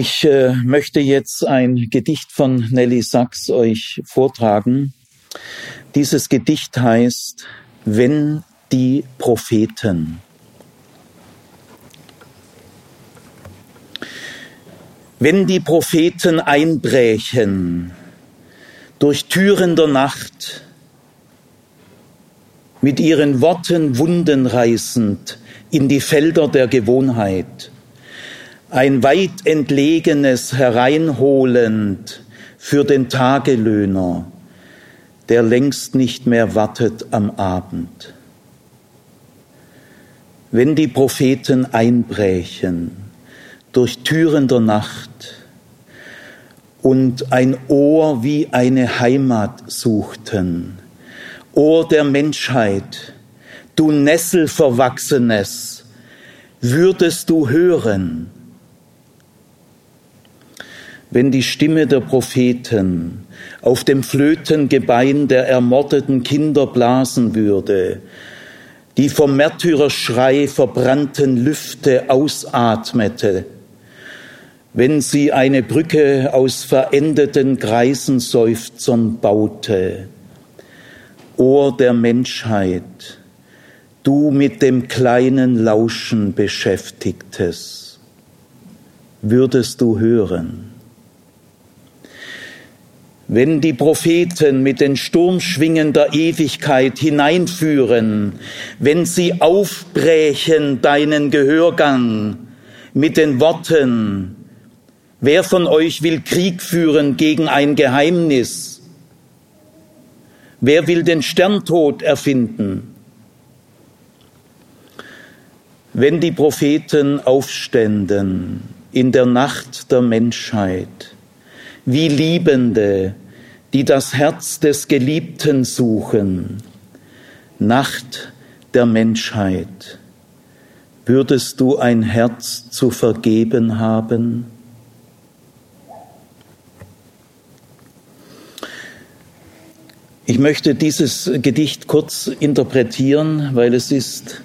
Ich äh, möchte jetzt ein Gedicht von Nelly Sachs euch vortragen. Dieses Gedicht heißt Wenn die Propheten. Wenn die Propheten einbrächen durch Türen der Nacht, mit ihren Worten Wunden reißend in die Felder der Gewohnheit, ein weit entlegenes hereinholend für den Tagelöhner, der längst nicht mehr wartet am Abend. Wenn die Propheten einbrächen durch Türen der Nacht und ein Ohr wie eine Heimat suchten, Ohr der Menschheit, du Nesselverwachsenes, würdest du hören, wenn die Stimme der Propheten auf dem Flötengebein der ermordeten Kinder blasen würde, die vom Märtyrerschrei verbrannten Lüfte ausatmete, wenn sie eine Brücke aus verendeten Greisenseufzern baute. Ohr der Menschheit, du mit dem kleinen Lauschen beschäftigtes, würdest du hören wenn die Propheten mit den Sturmschwingen der Ewigkeit hineinführen, wenn sie aufbrechen deinen Gehörgang mit den Worten, wer von euch will Krieg führen gegen ein Geheimnis? Wer will den Sterntod erfinden? Wenn die Propheten aufständen in der Nacht der Menschheit, wie Liebende, die das Herz des Geliebten suchen, Nacht der Menschheit, würdest du ein Herz zu vergeben haben? Ich möchte dieses Gedicht kurz interpretieren, weil es ist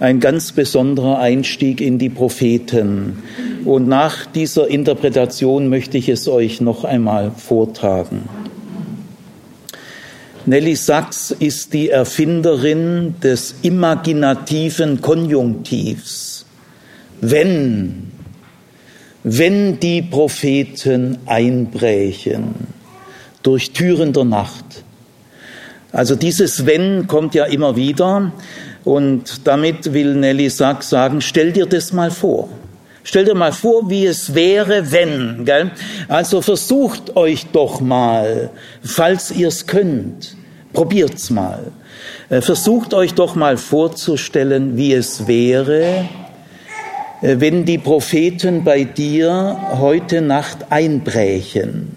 ein ganz besonderer Einstieg in die Propheten. Und nach dieser Interpretation möchte ich es euch noch einmal vortragen. Nelly Sachs ist die Erfinderin des imaginativen Konjunktivs. Wenn, wenn die Propheten einbrechen durch Türen der Nacht. Also dieses Wenn kommt ja immer wieder. Und damit will Nelly Sachs sagen, stell dir das mal vor. Stell dir mal vor, wie es wäre, wenn. Gell? Also versucht euch doch mal, falls ihr es könnt, probiert's mal. Äh, versucht euch doch mal vorzustellen, wie es wäre, äh, wenn die Propheten bei dir heute Nacht einbrechen.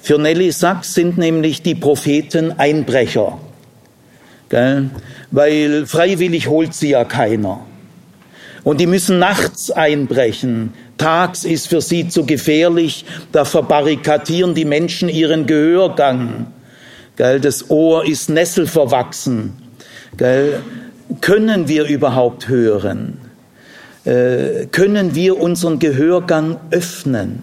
Für Nelly Sachs sind nämlich die Propheten Einbrecher. Gell? Weil freiwillig holt sie ja keiner. Und die müssen nachts einbrechen. Tags ist für sie zu gefährlich, da verbarrikadieren die Menschen ihren Gehörgang. Gell, das Ohr ist nesselverwachsen. Gell, können wir überhaupt hören? Äh, können wir unseren Gehörgang öffnen?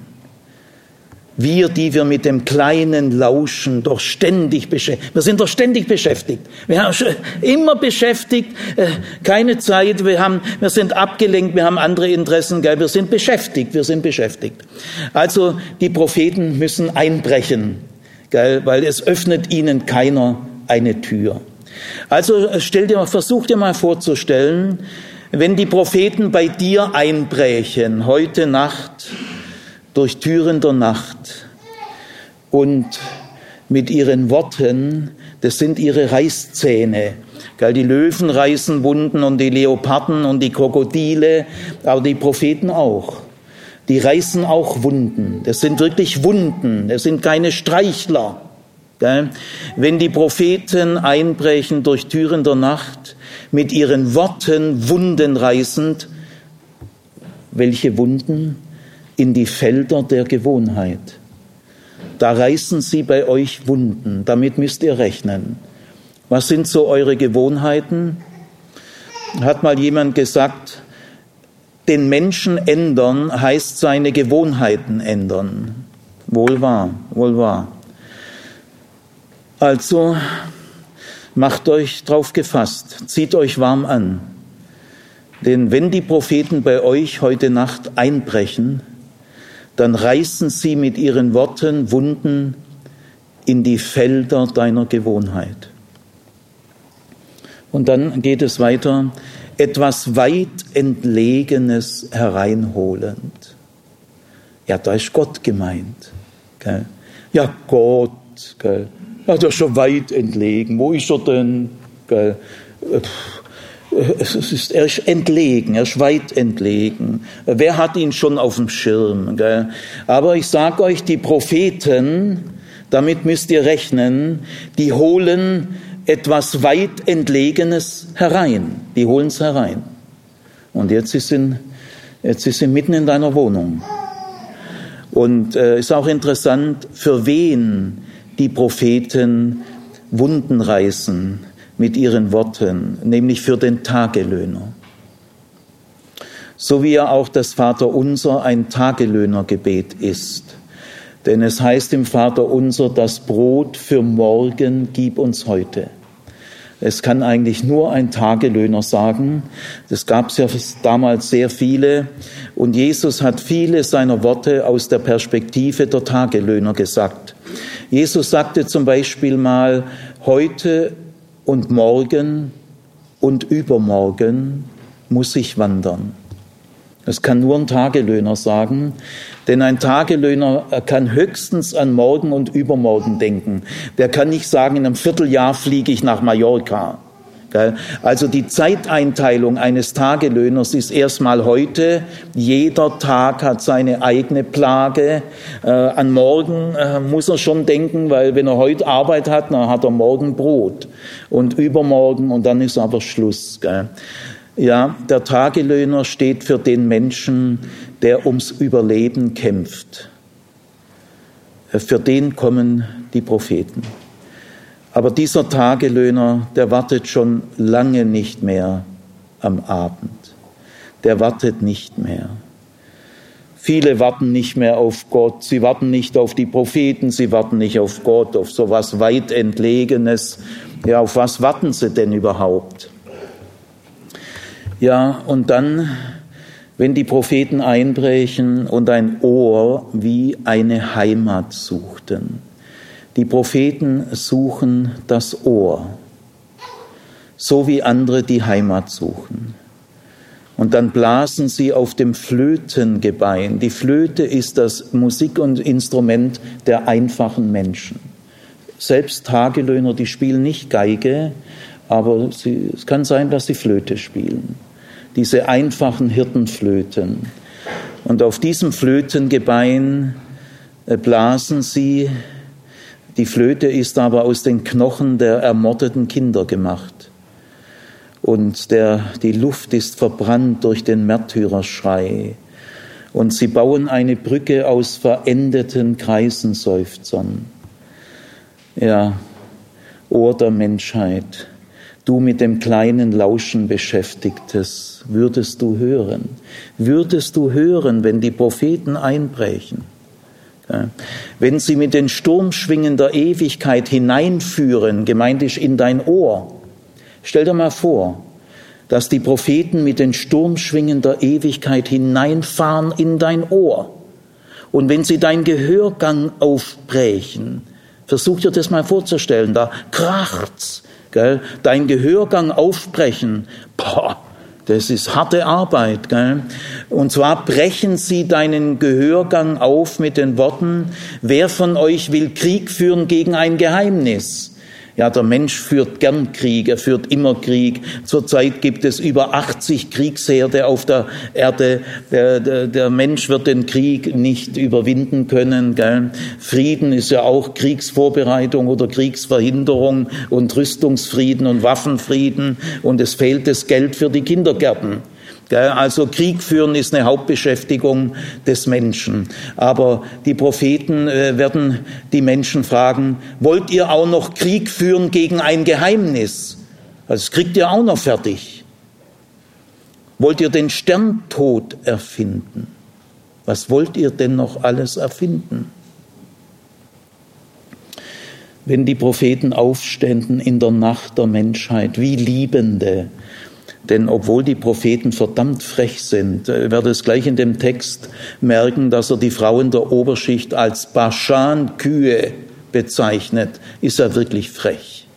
Wir, die wir mit dem kleinen Lauschen doch ständig beschäftigt, wir sind doch ständig beschäftigt. Wir haben immer beschäftigt, äh, keine Zeit, wir haben, wir sind abgelenkt, wir haben andere Interessen, gell? wir sind beschäftigt, wir sind beschäftigt. Also, die Propheten müssen einbrechen, gell? weil es öffnet ihnen keiner eine Tür. Also, stell dir mal, versuch dir mal vorzustellen, wenn die Propheten bei dir einbrechen, heute Nacht, durch Türen der Nacht und mit ihren Worten, das sind ihre Reißzähne. Die Löwen reißen Wunden und die Leoparden und die Krokodile, aber die Propheten auch. Die reißen auch Wunden. Das sind wirklich Wunden. Das sind keine Streichler. Wenn die Propheten einbrechen durch Türen der Nacht, mit ihren Worten Wunden reißend, welche Wunden? In die Felder der Gewohnheit. Da reißen sie bei euch Wunden, damit müsst ihr rechnen. Was sind so eure Gewohnheiten? Hat mal jemand gesagt, den Menschen ändern heißt seine Gewohnheiten ändern. Wohl wahr, wohl wahr. Also macht euch drauf gefasst, zieht euch warm an. Denn wenn die Propheten bei euch heute Nacht einbrechen, dann reißen sie mit ihren Worten Wunden in die Felder deiner Gewohnheit. Und dann geht es weiter, etwas weit Entlegenes hereinholend. Ja, da ist Gott gemeint. Gell? Ja, Gott, gell? Ja, der ist schon weit entlegen. Wo ist er denn? Gell? Es ist, er ist entlegen, er ist weit entlegen. Wer hat ihn schon auf dem Schirm? Gell? Aber ich sage euch, die Propheten, damit müsst ihr rechnen, die holen etwas weit Entlegenes herein. Die holen es herein. Und jetzt ist, sie, jetzt ist sie mitten in deiner Wohnung. Und äh, ist auch interessant, für wen die Propheten Wunden reißen mit ihren Worten, nämlich für den Tagelöhner. So wie ja auch das Vaterunser ein Tagelöhnergebet ist. Denn es heißt im Vaterunser, das Brot für morgen gib uns heute. Es kann eigentlich nur ein Tagelöhner sagen. Das gab es ja damals sehr viele. Und Jesus hat viele seiner Worte aus der Perspektive der Tagelöhner gesagt. Jesus sagte zum Beispiel mal, heute und morgen und übermorgen muss ich wandern. Das kann nur ein Tagelöhner sagen, denn ein Tagelöhner kann höchstens an morgen und übermorgen denken. Der kann nicht sagen, in einem Vierteljahr fliege ich nach Mallorca. Also die Zeiteinteilung eines Tagelöhners ist erstmal heute. Jeder Tag hat seine eigene Plage. Äh, an morgen äh, muss er schon denken, weil wenn er heute Arbeit hat, dann hat er morgen Brot und übermorgen und dann ist aber Schluss. Ja, der Tagelöhner steht für den Menschen, der ums Überleben kämpft. Äh, für den kommen die Propheten. Aber dieser Tagelöhner, der wartet schon lange nicht mehr am Abend. Der wartet nicht mehr. Viele warten nicht mehr auf Gott, sie warten nicht auf die Propheten, sie warten nicht auf Gott, auf so was weit Entlegenes. Ja, auf was warten sie denn überhaupt? Ja, und dann, wenn die Propheten einbrechen und ein Ohr wie eine Heimat suchten. Die Propheten suchen das Ohr, so wie andere die Heimat suchen. Und dann blasen sie auf dem Flötengebein. Die Flöte ist das Musik und Instrument der einfachen Menschen. Selbst Tagelöhner, die spielen nicht Geige, aber sie, es kann sein, dass sie Flöte spielen diese einfachen Hirtenflöten. Und auf diesem Flötengebein äh, blasen sie. Die Flöte ist aber aus den Knochen der ermordeten Kinder gemacht. Und der, die Luft ist verbrannt durch den Märtyrerschrei. Und sie bauen eine Brücke aus verendeten Kreisenseufzern. Ja, Ohr der Menschheit du mit dem kleinen Lauschen beschäftigtes, würdest du hören? Würdest du hören, wenn die Propheten einbrechen? Wenn sie mit den Sturmschwingen der Ewigkeit hineinführen, gemeint ist in dein Ohr. Stell dir mal vor, dass die Propheten mit den Sturmschwingen der Ewigkeit hineinfahren in dein Ohr. Und wenn sie dein Gehörgang aufbrechen, versuch dir das mal vorzustellen, da kracht's, Gell? Dein Gehörgang aufbrechen, boah, das ist harte Arbeit. Gell? Und zwar brechen sie deinen Gehörgang auf mit den Worten, wer von euch will Krieg führen gegen ein Geheimnis? Ja, der Mensch führt gern Krieg, er führt immer Krieg. Zurzeit gibt es über 80 Kriegsherde auf der Erde. Der, der, der Mensch wird den Krieg nicht überwinden können. Gell? Frieden ist ja auch Kriegsvorbereitung oder Kriegsverhinderung und Rüstungsfrieden und Waffenfrieden. Und es fehlt das Geld für die Kindergärten. Also Krieg führen ist eine Hauptbeschäftigung des Menschen. Aber die Propheten äh, werden die Menschen fragen, wollt ihr auch noch Krieg führen gegen ein Geheimnis? Also das kriegt ihr auch noch fertig. Wollt ihr den Sterntod erfinden? Was wollt ihr denn noch alles erfinden? Wenn die Propheten aufständen in der Nacht der Menschheit, wie Liebende, denn obwohl die Propheten verdammt frech sind, äh, werde es gleich in dem Text merken, dass er die Frauen der Oberschicht als Baschan-Kühe bezeichnet, ist er wirklich frech.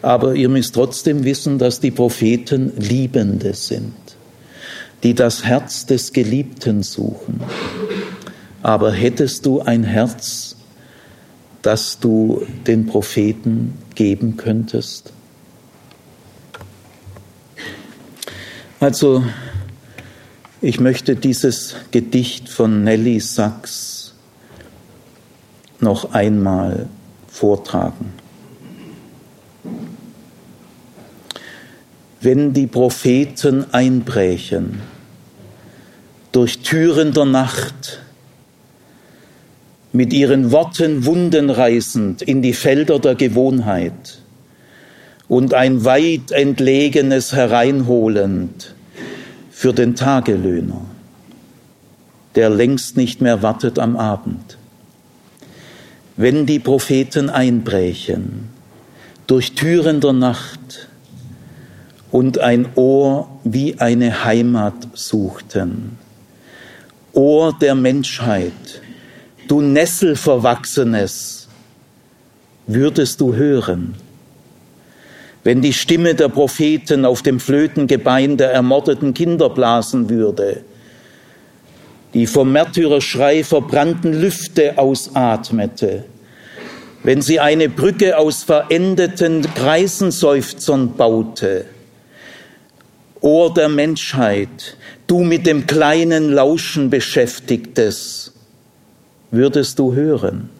Aber ihr müsst trotzdem wissen, dass die Propheten Liebende sind, die das Herz des Geliebten suchen. Aber hättest du ein Herz, das du den Propheten geben könntest? Also, ich möchte dieses Gedicht von Nelly Sachs noch einmal vortragen. Wenn die Propheten einbrechen, durch Türen der Nacht, mit ihren Worten Wunden reißend in die Felder der Gewohnheit und ein weit entlegenes hereinholend für den Tagelöhner, der längst nicht mehr wartet am Abend. Wenn die Propheten einbrechen, durch Türen der Nacht und ein Ohr wie eine Heimat suchten, Ohr der Menschheit, du Nesselverwachsenes, würdest du hören, wenn die Stimme der Propheten auf dem Flötengebein der ermordeten Kinder blasen würde, die vom Märtyrerschrei verbrannten Lüfte ausatmete, wenn sie eine Brücke aus verendeten Kreisenseufzern baute, Ohr der Menschheit, du mit dem kleinen Lauschen beschäftigtes, würdest du hören.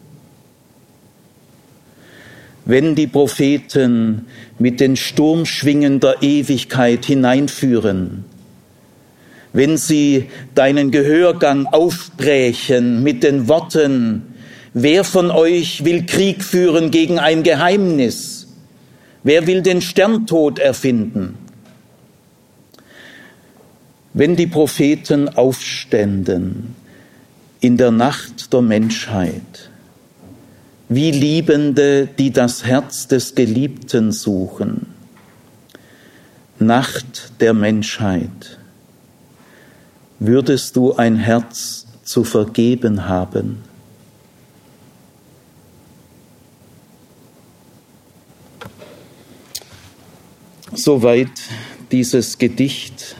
Wenn die Propheten mit den Sturmschwingen der Ewigkeit hineinführen, wenn sie deinen Gehörgang aufbrechen mit den Worten, wer von euch will Krieg führen gegen ein Geheimnis? Wer will den Sterntod erfinden? Wenn die Propheten aufständen in der Nacht der Menschheit, wie Liebende, die das Herz des Geliebten suchen, Nacht der Menschheit, würdest du ein Herz zu vergeben haben? Soweit dieses Gedicht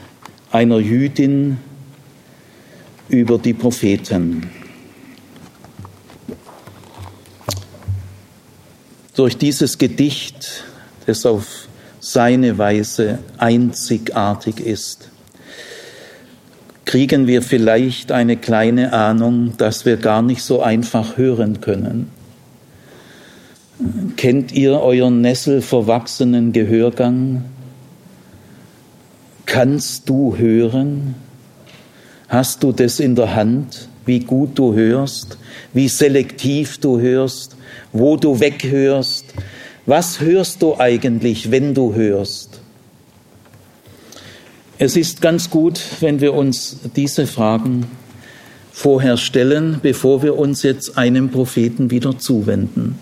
einer Jüdin über die Propheten. Durch dieses Gedicht, das auf seine Weise einzigartig ist, kriegen wir vielleicht eine kleine Ahnung, dass wir gar nicht so einfach hören können. Kennt ihr euren nesselverwachsenen Gehörgang? Kannst du hören? Hast du das in der Hand, wie gut du hörst, wie selektiv du hörst, wo du weghörst? Was hörst du eigentlich, wenn du hörst? Es ist ganz gut, wenn wir uns diese Fragen vorher stellen, bevor wir uns jetzt einem Propheten wieder zuwenden.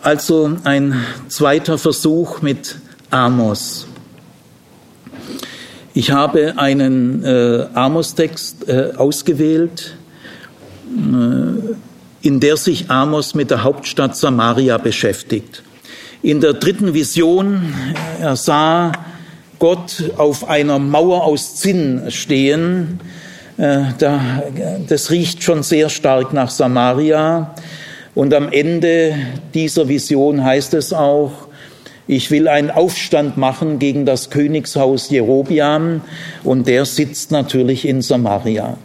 Also ein zweiter Versuch mit Amos. Ich habe einen äh, Amos-Text äh, ausgewählt, äh, in der sich Amos mit der Hauptstadt Samaria beschäftigt. In der dritten Vision, äh, er sah Gott auf einer Mauer aus Zinn stehen. Äh, da, das riecht schon sehr stark nach Samaria. Und am Ende dieser Vision heißt es auch, ich will einen Aufstand machen gegen das Königshaus Jerobiam und der sitzt natürlich in Samaria.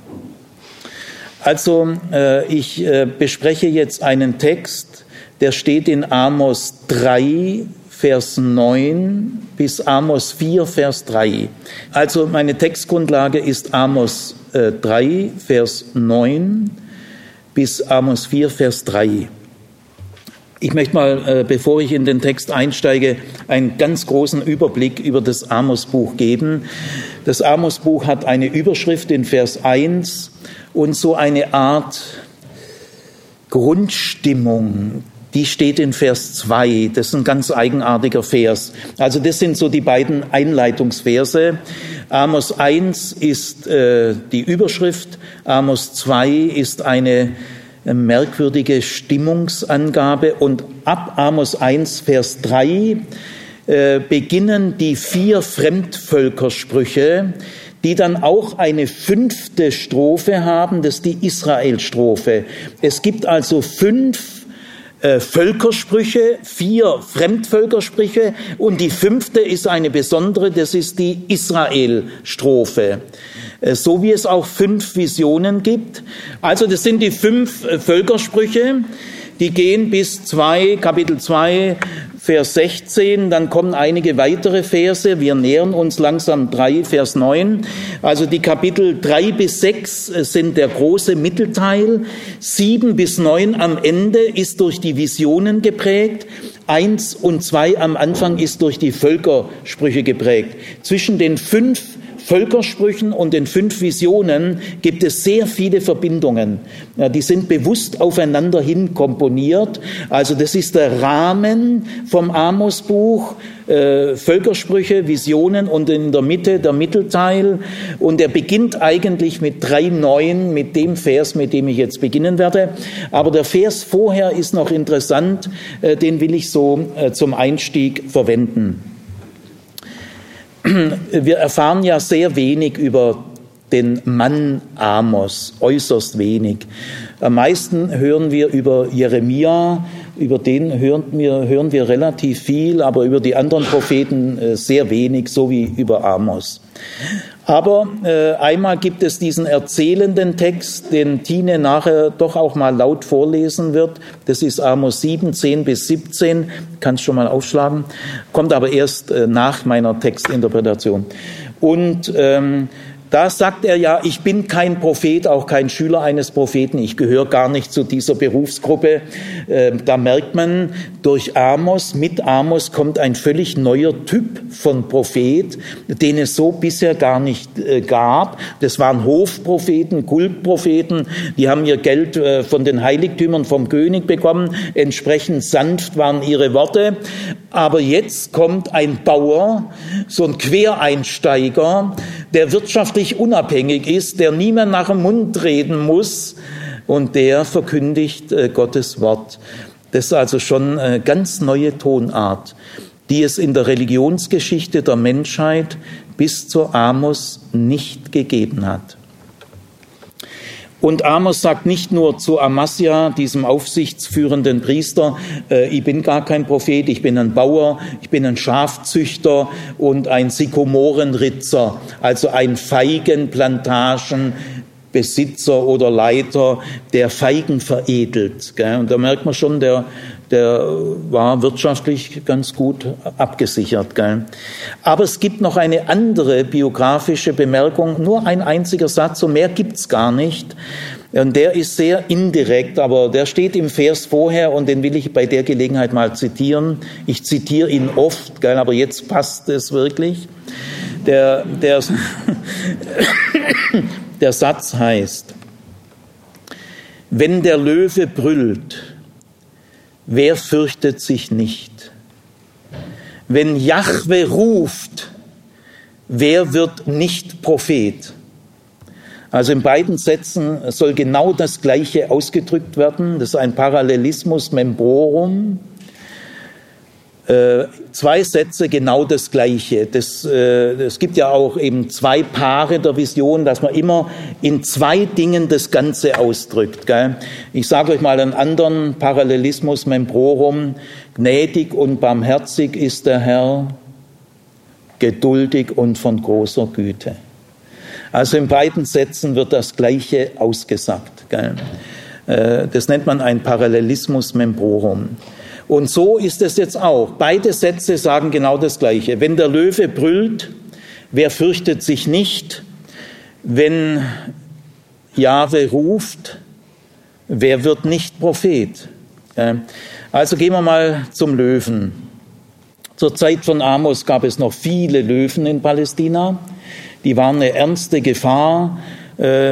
Also äh, ich äh, bespreche jetzt einen Text, der steht in Amos 3, Vers 9 bis Amos 4, Vers 3. Also meine Textgrundlage ist Amos äh, 3, Vers 9 bis Amos 4, Vers 3. Ich möchte mal, äh, bevor ich in den Text einsteige, einen ganz großen Überblick über das Amos-Buch geben. Das Amos-Buch hat eine Überschrift in Vers 1 und so eine Art Grundstimmung, die steht in Vers 2. Das ist ein ganz eigenartiger Vers. Also das sind so die beiden Einleitungsverse. Amos 1 ist äh, die Überschrift, Amos 2 ist eine merkwürdige Stimmungsangabe und ab Amos 1, Vers 3 äh, beginnen die vier Fremdvölkersprüche, die dann auch eine fünfte Strophe haben, das ist die Israel-Strophe. Es gibt also fünf äh, Völkersprüche, vier Fremdvölkersprüche und die fünfte ist eine besondere, das ist die Israel-Strophe. Äh, so wie es auch fünf Visionen gibt. Also das sind die fünf äh, Völkersprüche, die gehen bis zwei, Kapitel 2, Vers 16, dann kommen einige weitere Verse, wir nähern uns langsam 3, Vers 9. Also die Kapitel 3 bis 6 äh, sind der große Mittelteil, 7 bis 9 am Ende ist durch die Visionen geprägt, 1 und 2 am Anfang ist durch die Völkersprüche geprägt. Zwischen den fünf Völkersprüchen und den fünf Visionen gibt es sehr viele Verbindungen. Die sind bewusst aufeinander hin komponiert. Also das ist der Rahmen vom Amos-Buch. Äh, Völkersprüche, Visionen und in der Mitte der Mittelteil. Und er beginnt eigentlich mit drei Neuen, mit dem Vers, mit dem ich jetzt beginnen werde. Aber der Vers vorher ist noch interessant, äh, den will ich so äh, zum Einstieg verwenden wir erfahren ja sehr wenig über den Mann Amos, äußerst wenig. Am meisten hören wir über Jeremia, über den hören wir, hören wir relativ viel, aber über die anderen Propheten äh, sehr wenig, so wie über Amos. Aber äh, einmal gibt es diesen erzählenden Text, den Tine nachher doch auch mal laut vorlesen wird. Das ist Amos 7, 10 bis 17. Kannst schon mal aufschlagen. Kommt aber erst äh, nach meiner Textinterpretation. Und ähm, da sagt er ja, ich bin kein Prophet, auch kein Schüler eines Propheten, ich gehöre gar nicht zu dieser Berufsgruppe. Ähm, da merkt man, durch Amos, mit Amos kommt ein völlig neuer Typ von Prophet, den es so bisher gar nicht äh, gab. Das waren Hofpropheten, Kultpropheten, die haben ihr Geld äh, von den Heiligtümern vom König bekommen, entsprechend sanft waren ihre Worte. Aber jetzt kommt ein Bauer, so ein Quereinsteiger, der wirtschaftlich unabhängig ist, der niemand nach dem Mund reden muss und der verkündigt äh, Gottes Wort. Das ist also schon eine ganz neue Tonart, die es in der Religionsgeschichte der Menschheit bis zu Amos nicht gegeben hat. Und Amos sagt nicht nur zu Amasia, diesem aufsichtsführenden Priester, äh, ich bin gar kein Prophet, ich bin ein Bauer, ich bin ein Schafzüchter und ein Sykomorenritzer, also ein Feigenplantagenbesitzer oder Leiter, der Feigen veredelt. Und da merkt man schon, der der war wirtschaftlich ganz gut abgesichert. Gell? Aber es gibt noch eine andere biografische Bemerkung, nur ein einziger Satz, so mehr gibt's gar nicht. Und der ist sehr indirekt, aber der steht im Vers vorher und den will ich bei der Gelegenheit mal zitieren. Ich zitiere ihn oft, gell, aber jetzt passt es wirklich. Der, der, der Satz heißt, wenn der Löwe brüllt, Wer fürchtet sich nicht? Wenn Jahwe ruft, wer wird nicht Prophet? Also in beiden Sätzen soll genau das Gleiche ausgedrückt werden. Das ist ein Parallelismus membrorum. Äh, zwei Sätze genau das Gleiche. Das, äh, es gibt ja auch eben zwei Paare der Vision, dass man immer in zwei Dingen das Ganze ausdrückt. Gell? Ich sage euch mal einen anderen Parallelismus membrorum. Gnädig und barmherzig ist der Herr, geduldig und von großer Güte. Also in beiden Sätzen wird das Gleiche ausgesagt. Gell? Äh, das nennt man ein Parallelismus membrorum. Und so ist es jetzt auch. Beide Sätze sagen genau das Gleiche. Wenn der Löwe brüllt, wer fürchtet sich nicht? Wenn Jahwe ruft, wer wird nicht Prophet? Also gehen wir mal zum Löwen. Zur Zeit von Amos gab es noch viele Löwen in Palästina. Die waren eine ernste Gefahr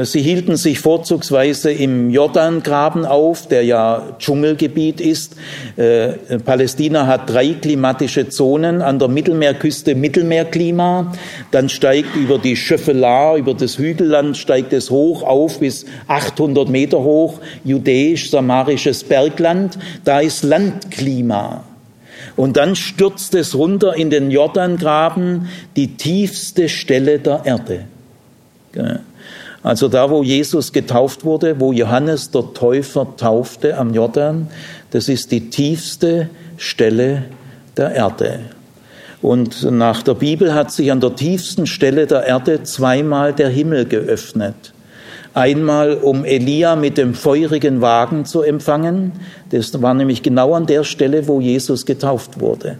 sie hielten sich vorzugsweise im Jordangraben auf, der ja Dschungelgebiet ist. Äh, Palästina hat drei klimatische Zonen. An der Mittelmeerküste Mittelmeerklima. Dann steigt über die Schöffelar, über das Hügelland, steigt es hoch auf bis 800 Meter hoch. Judäisch-samarisches Bergland. Da ist Landklima. Und dann stürzt es runter in den Jordangraben, die tiefste Stelle der Erde. Also da, wo Jesus getauft wurde, wo Johannes der Täufer taufte am Jordan, das ist die tiefste Stelle der Erde. Und nach der Bibel hat sich an der tiefsten Stelle der Erde zweimal der Himmel geöffnet. Einmal, um Elia mit dem feurigen Wagen zu empfangen. Das war nämlich genau an der Stelle, wo Jesus getauft wurde.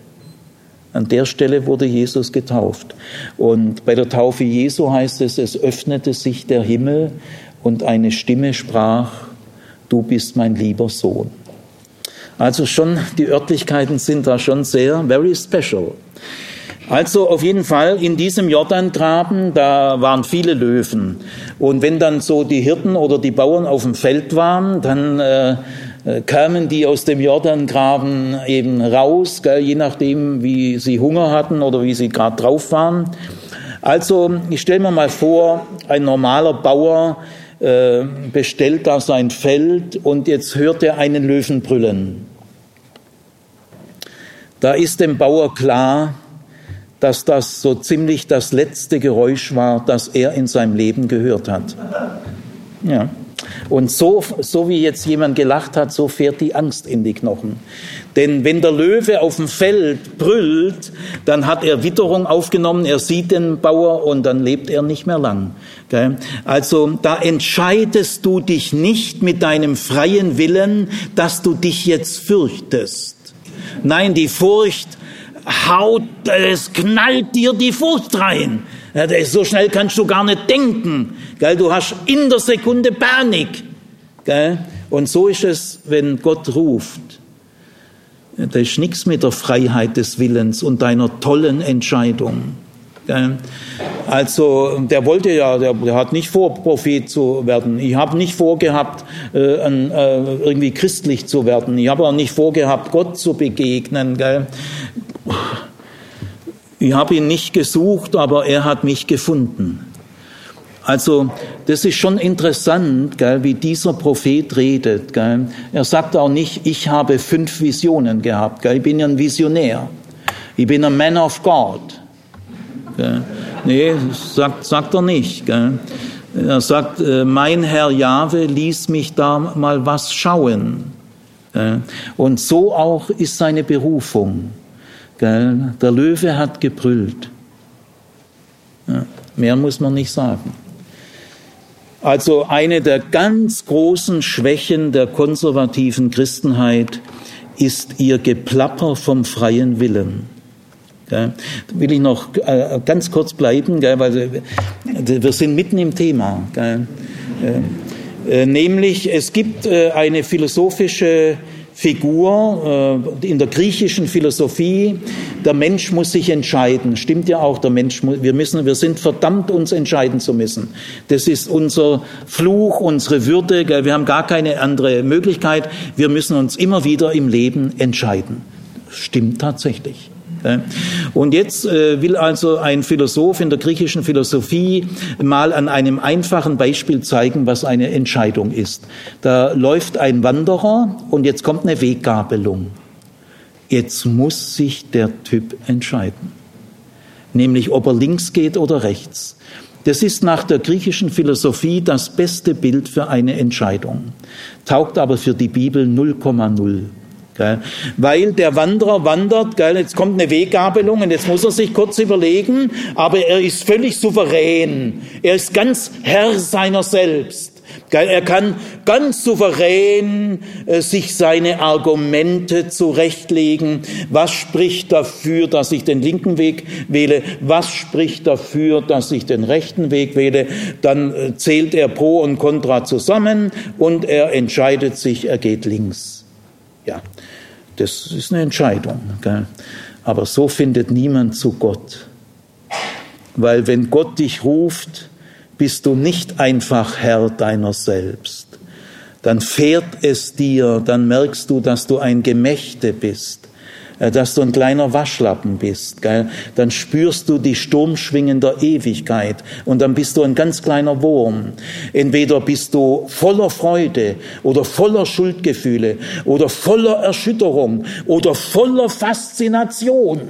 An der Stelle wurde Jesus getauft. Und bei der Taufe Jesu heißt es, es öffnete sich der Himmel und eine Stimme sprach, du bist mein lieber Sohn. Also schon, die Örtlichkeiten sind da schon sehr, very special. Also auf jeden Fall in diesem Jordangraben, da waren viele Löwen. Und wenn dann so die Hirten oder die Bauern auf dem Feld waren, dann äh, kamen die aus dem Jordangraben eben raus, gell, je nachdem, wie sie Hunger hatten oder wie sie gerade drauf waren. Also ich stelle mir mal vor, ein normaler Bauer äh, bestellt da sein Feld und jetzt hört er einen Löwen brüllen. Da ist dem Bauer klar, dass das so ziemlich das letzte Geräusch war, das er in seinem Leben gehört hat. Ja. Und so, so wie jetzt jemand gelacht hat, so fährt die Angst in die Knochen. Denn wenn der Löwe auf dem Feld brüllt, dann hat er Witterung aufgenommen, er sieht den Bauer und dann lebt er nicht mehr lang. Also da entscheidest du dich nicht mit deinem freien Willen, dass du dich jetzt fürchtest. Nein, die Furcht haut, es knallt dir die Furcht rein. So schnell kannst du gar nicht denken. Du hast in der Sekunde Panik. Und so ist es, wenn Gott ruft. Da ist nichts mit der Freiheit des Willens und deiner tollen Entscheidung. Also der wollte ja, der, hat nicht vor, Prophet zu werden. Ich habe nicht vorgehabt, äh, äh, irgendwie christlich zu werden. Ich habe auch nicht vorgehabt, Gott zu begegnen. Gell? Ich habe ihn nicht gesucht, aber er hat mich gefunden. Also das ist schon interessant, gell, wie dieser Prophet redet. Gell. Er sagt auch nicht, ich habe fünf Visionen gehabt. Gell. Ich bin ja ein Visionär. Ich bin ein Man of God. Gell. Nee, sagt, sagt er nicht. Gell. Er sagt, äh, mein Herr Jahwe ließ mich da mal was schauen. Und so auch ist seine Berufung. Der Löwe hat gebrüllt. Mehr muss man nicht sagen. Also eine der ganz großen Schwächen der konservativen Christenheit ist ihr Geplapper vom freien Willen. Da will ich noch äh, ganz kurz bleiben, weil wir sind mitten im Thema. Äh, äh, nämlich, es gibt eine philosophische Figur äh, in der griechischen Philosophie. Der Mensch muss sich entscheiden. Stimmt ja auch, der Mensch wir müssen, wir sind verdammt, uns entscheiden zu müssen. Das ist unser Fluch, unsere Würde. Wir haben gar keine andere Möglichkeit. Wir müssen uns immer wieder im Leben entscheiden. Stimmt tatsächlich. Und jetzt äh, will also ein Philosoph in der griechischen Philosophie mal an einem einfachen Beispiel zeigen, was eine Entscheidung ist. Da läuft ein Wanderer und jetzt kommt eine Weggabelung. Jetzt muss sich der Typ entscheiden. Nämlich, ob er links geht oder rechts. Das ist nach der griechischen Philosophie das beste Bild für eine Entscheidung, taugt aber für die Bibel 0,0. Gell? Weil der Wanderer wandert, gell? jetzt kommt eine Weggabelung und jetzt muss er sich kurz überlegen, aber er ist völlig souverän. Er ist ganz Herr seiner selbst. Gell? Er kann ganz souverän äh, sich seine Argumente zurechtlegen. Was spricht dafür, dass ich den linken Weg wähle? Was spricht dafür, dass ich den rechten Weg wähle? Dann äh, zählt er Pro und Contra zusammen und er entscheidet sich, er geht links. Ja, das ist eine Entscheidung. Gell? Aber so findet niemand zu Gott. Weil wenn Gott dich ruft, bist du nicht einfach Herr deiner selbst. Dann fährt es dir, dann merkst du, dass du ein Gemächte bist dass du ein kleiner Waschlappen bist, gell? dann spürst du die Sturmschwingen der Ewigkeit und dann bist du ein ganz kleiner Wurm. Entweder bist du voller Freude oder voller Schuldgefühle oder voller Erschütterung oder voller Faszination.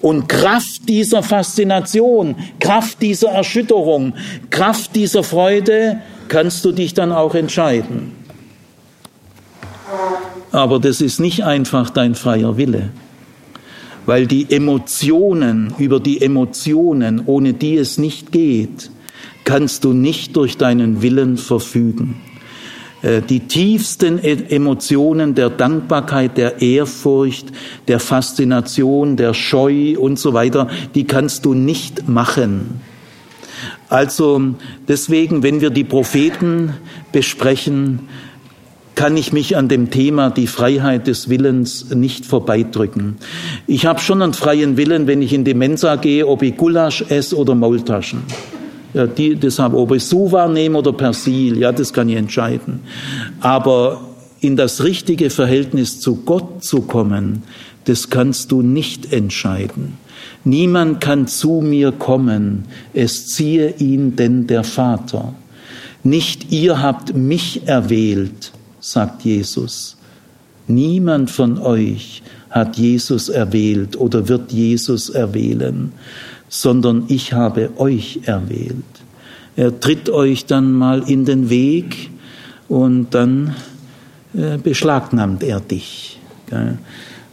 Und Kraft dieser Faszination, Kraft dieser Erschütterung, Kraft dieser Freude kannst du dich dann auch entscheiden. Aber das ist nicht einfach dein freier Wille, weil die Emotionen, über die Emotionen, ohne die es nicht geht, kannst du nicht durch deinen Willen verfügen. Äh, die tiefsten e-, Emotionen der Dankbarkeit, der Ehrfurcht, der Faszination, der Scheu und so weiter, die kannst du nicht machen. Also deswegen, wenn wir die Propheten besprechen, kann ich mich an dem Thema die Freiheit des Willens nicht vorbeidrücken. Ich habe schon einen freien Willen, wenn ich in die Mensa gehe, ob ich Gulasch esse oder Maultaschen. Ja, die, deshalb, ob ich Suva nehme oder Persil, ja, das kann ich entscheiden. Aber in das richtige Verhältnis zu Gott zu kommen, das kannst du nicht entscheiden. Niemand kann zu mir kommen, es ziehe ihn denn der Vater. Nicht ihr habt mich erwählt, sagt Jesus. Niemand von euch hat Jesus erwählt oder wird Jesus erwählen, sondern ich habe euch erwählt. Er tritt euch dann mal in den Weg und dann äh, beschlagnahmt er dich.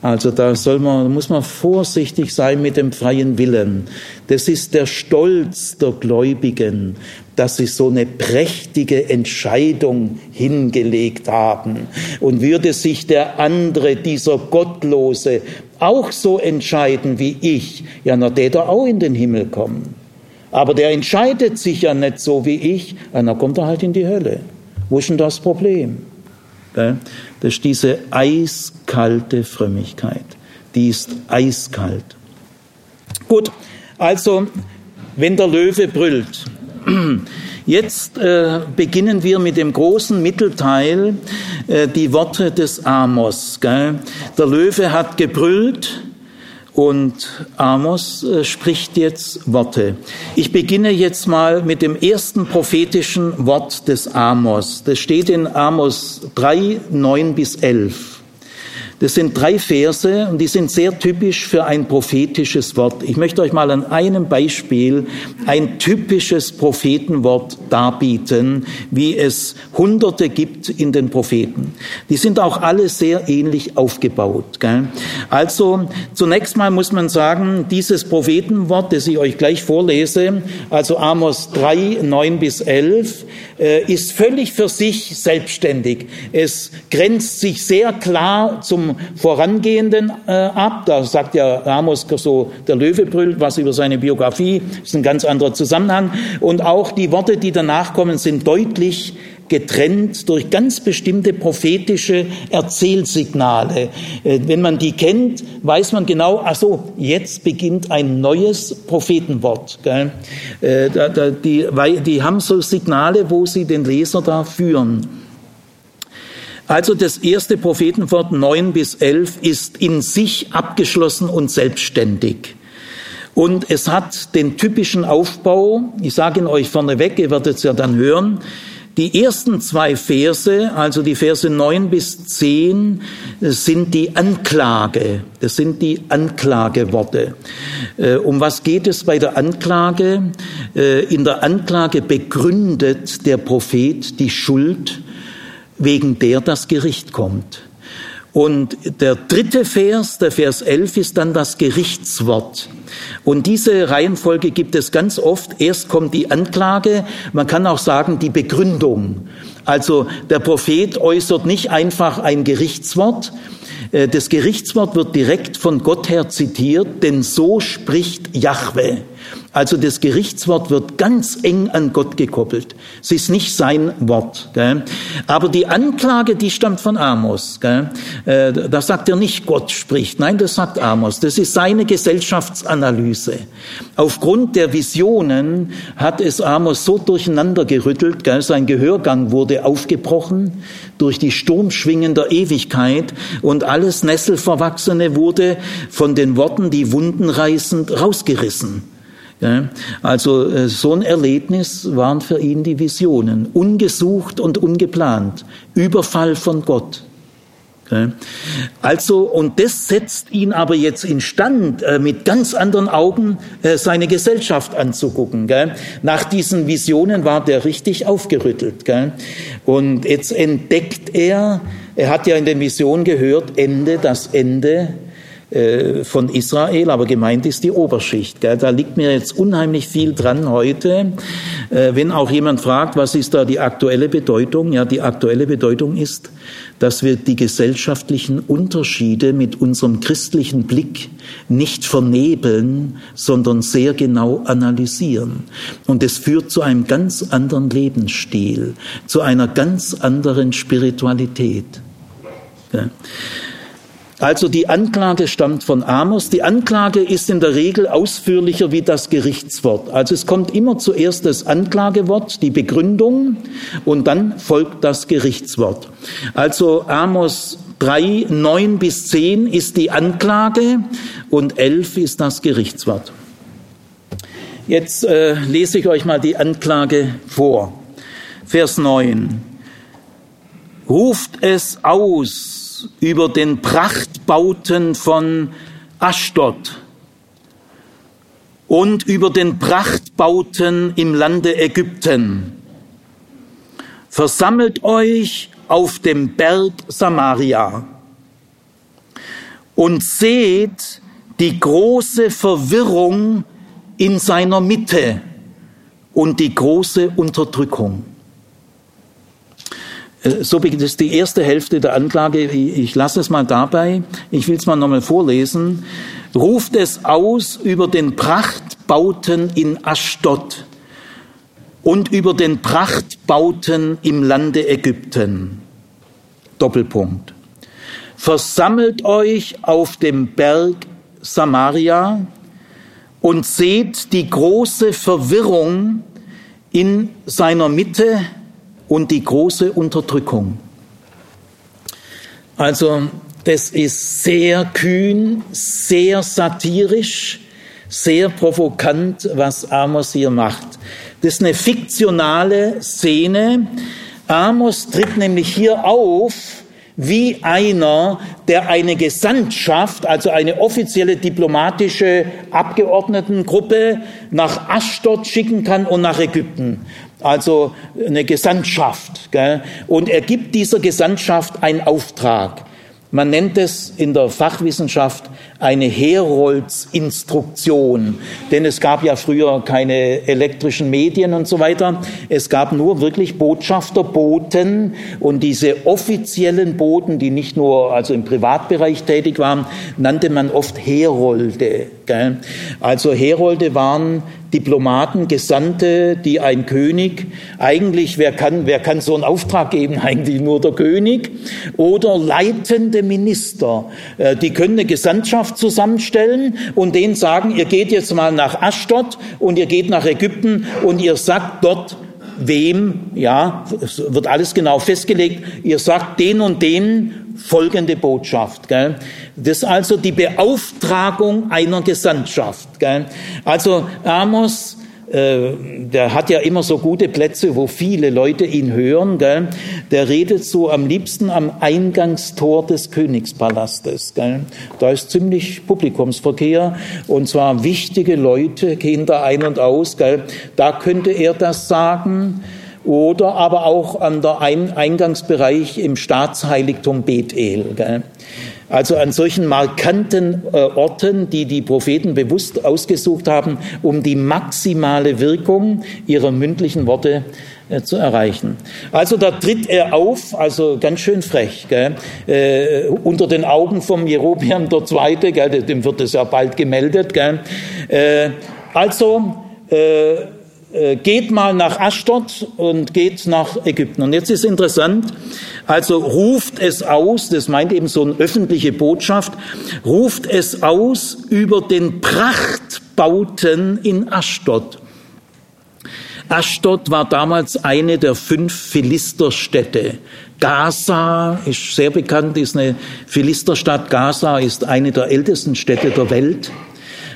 Also da soll man, muss man vorsichtig sein mit dem freien Willen. Das ist der Stolz der Gläubigen, dass sie so eine prächtige Entscheidung hingelegt haben. Und würde sich der andere, dieser Gottlose, auch so entscheiden wie ich, ja, na, der da auch in den Himmel kommen. Aber der entscheidet sich ja nicht so wie ich, ja, dann kommt er halt in die Hölle. Wo ist denn das Problem? Das ist diese eiskalte Frömmigkeit. Die ist eiskalt. Gut, also wenn der Löwe brüllt. Jetzt äh, beginnen wir mit dem großen Mittelteil, äh, die Worte des Amos. Gell? Der Löwe hat gebrüllt, und Amos äh, spricht jetzt Worte. Ich beginne jetzt mal mit dem ersten prophetischen Wort des Amos. Das steht in Amos 3, 9 bis 11. Das sind drei Verse und die sind sehr typisch für ein prophetisches Wort. Ich möchte euch mal an einem Beispiel ein typisches Prophetenwort darbieten, wie es Hunderte gibt in den Propheten. Die sind auch alle sehr ähnlich aufgebaut. Gell? Also zunächst mal muss man sagen, dieses Prophetenwort, das ich euch gleich vorlese, also Amos 3, 9 bis 11, äh, ist völlig für sich selbstständig. Es grenzt sich sehr klar zum Vorangehenden äh, ab. Da sagt ja Amos so, der Löwe brüllt was über seine Biografie, ist ein ganz anderer Zusammenhang. Und auch die Worte, die danach kommen, sind deutlich getrennt durch ganz bestimmte prophetische Erzählsignale. Äh, wenn man die kennt, weiß man genau, ach so, jetzt beginnt ein neues Prophetenwort. Äh, die haben so Signale, wo sie den Leser da führen. Also das erste Prophetenwort 9 bis 11 ist in sich abgeschlossen und selbstständig. Und es hat den typischen Aufbau, ich sage ihn euch vorneweg, ihr werdet es ja dann hören, die ersten zwei Verse, also die Verse 9 bis 10, sind die Anklage. Das sind die Anklageworte. Äh, um was geht es bei der Anklage? Äh, in der Anklage begründet der Prophet die Schuld, wegen der das Gericht kommt. Und der dritte Vers, der Vers 11, ist dann das Gerichtswort. Und diese Reihenfolge gibt es ganz oft. Erst kommt die Anklage, man kann auch sagen die Begründung. Also der Prophet äußert nicht einfach ein Gerichtswort. Äh, das Gerichtswort wird direkt von Gott her zitiert, denn so spricht Jahwe. Also das Gerichtswort wird ganz eng an Gott gekoppelt. Es ist nicht sein Wort. Gell? Aber die Anklage, die stammt von Amos. Gell? Äh, da sagt er nicht, Gott spricht. Nein, das sagt Amos. Das ist seine Gesellschaftsanalyse. Aufgrund der Visionen hat es Amos so durcheinander gerüttelt. Gell? Sein Gehörgang wurde aufgebrochen durch die Sturmschwingen der Ewigkeit und alles Nesselverwachsene wurde von den Worten, die Wunden reißend, rausgerissen. Also äh, so ein Erlebnis waren für ihn die Visionen, ungesucht und ungeplant, Überfall von Gott. Also, und das setzt ihn aber jetzt instand, äh, mit ganz anderen Augen äh, seine Gesellschaft anzugucken. Nach diesen Visionen war der richtig aufgerüttelt. Und jetzt entdeckt er, er hat ja in den Visionen gehört, Ende, das Ende von Israel, aber gemeint ist die Oberschicht. Da liegt mir jetzt unheimlich viel dran heute. Äh, wenn auch jemand fragt, was ist da die aktuelle Bedeutung? Ja, die aktuelle Bedeutung ist, dass wir die gesellschaftlichen Unterschiede mit unserem christlichen Blick nicht vernebeln, sondern sehr genau analysieren. Und es führt zu einem ganz anderen Lebensstil, zu einer ganz anderen Spiritualität. Ja. Also die Anklage stammt von Amos. Die Anklage ist in der Regel ausführlicher wie das Gerichtswort. Also es kommt immer zuerst das Anklagewort, die Begründung und dann folgt das Gerichtswort. Also Amos 3, 9 bis 10 ist die Anklage und 11 ist das Gerichtswort. Jetzt äh, lese ich euch mal die Anklage vor. Vers 9. Ruft es aus, über den Prachtbauten von Aschdod und über den Prachtbauten im Lande Ägypten. Versammelt euch auf dem Berg Samaria und seht die große Verwirrung in seiner Mitte und die große Unterdrückung. Äh, so beginnt es die erste Hälfte der Anklage. Ich lasse es mal dabei. Ich will es mal nochmal vorlesen. Ruft es aus über den Prachtbauten in Aschdod und über den Prachtbauten im Lande Ägypten. Doppelpunkt. Versammelt euch auf dem Berg Samaria und seht die große Verwirrung in seiner Mitte und die große Unterdrückung. Also das ist sehr kühn, sehr satirisch, sehr provokant, was Amos hier macht. Das ist eine fiktionale Szene. Amos tritt nämlich hier auf wie einer, der eine Gesandtschaft, also eine offizielle diplomatische Abgeordnetengruppe nach Aschdod schicken kann und nach Ägypten also eine Gesandtschaft. Gell? Und er gibt dieser Gesandtschaft einen Auftrag. Man nennt es in der Fachwissenschaft eine Heroldsinstruktion, denn es gab ja früher keine elektrischen Medien und so weiter. Es gab nur wirklich Botschafterboten und diese offiziellen Boten, die nicht nur also im Privatbereich tätig waren, nannte man oft Herolde. Gell? Also Herolde waren Diplomaten, Gesandte, die ein König, eigentlich, wer kann, wer kann so einen Auftrag geben? Eigentlich nur der König oder leitende Minister. Äh, die können eine Gesandtschaft zusammenstellen und denen sagen, ihr geht jetzt mal nach Aschdod und ihr geht nach Ägypten und ihr sagt dort, wem, ja, es wird alles genau festgelegt, ihr sagt den und den folgende Botschaft. Gell? Das ist also die Beauftragung einer Gesandtschaft. Gell? Also Amos, äh, der hat ja immer so gute Plätze, wo viele Leute ihn hören. Gell? Der redet so am liebsten am Eingangstor des Königspalastes. Gell? Da ist ziemlich Publikumsverkehr und zwar wichtige Leute gehen da ein und aus. Gell? Da könnte er das sagen oder aber auch an der Eingangsbereich im Staatsheiligtum Bethel. Gell? Also an solchen markanten äh, Orten, die die Propheten bewusst ausgesucht haben, um die maximale Wirkung ihrer mündlichen Worte äh, zu erreichen. Also da tritt er auf, also ganz schön frech, gell? Äh, unter den Augen vom Jerobiam der Zweite, gell? dem wird es ja bald gemeldet, gell? Äh, Also äh, geht mal nach Aschdod und geht nach Ägypten. Und jetzt ist interessant, also ruft es aus, das meint eben so eine öffentliche Botschaft, ruft es aus über den Prachtbauten in Aschdod. Aschdod war damals eine der fünf Philisterstädte. Gaza ist sehr bekannt, ist eine Philisterstadt. Gaza ist eine der ältesten Städte der Welt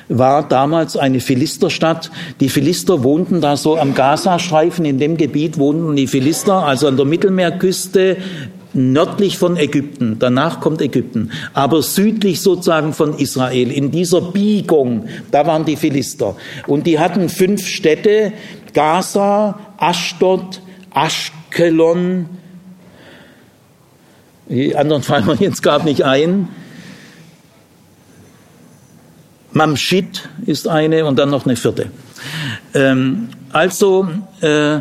war damals eine Philisterstadt. Die Philister wohnten da so am Gazastreifen, in dem Gebiet wohnten die Philister, also an der Mittelmeerküste, nördlich von Ägypten, danach kommt Ägypten, aber südlich sozusagen von Israel, in dieser Biegung, da waren die Philister. Und die hatten fünf Städte, Gaza, Ashdod, Ashkelon, die anderen fallen mir jetzt gar nicht ein, Mamschid ist eine und dann noch eine vierte. Ähm, also äh,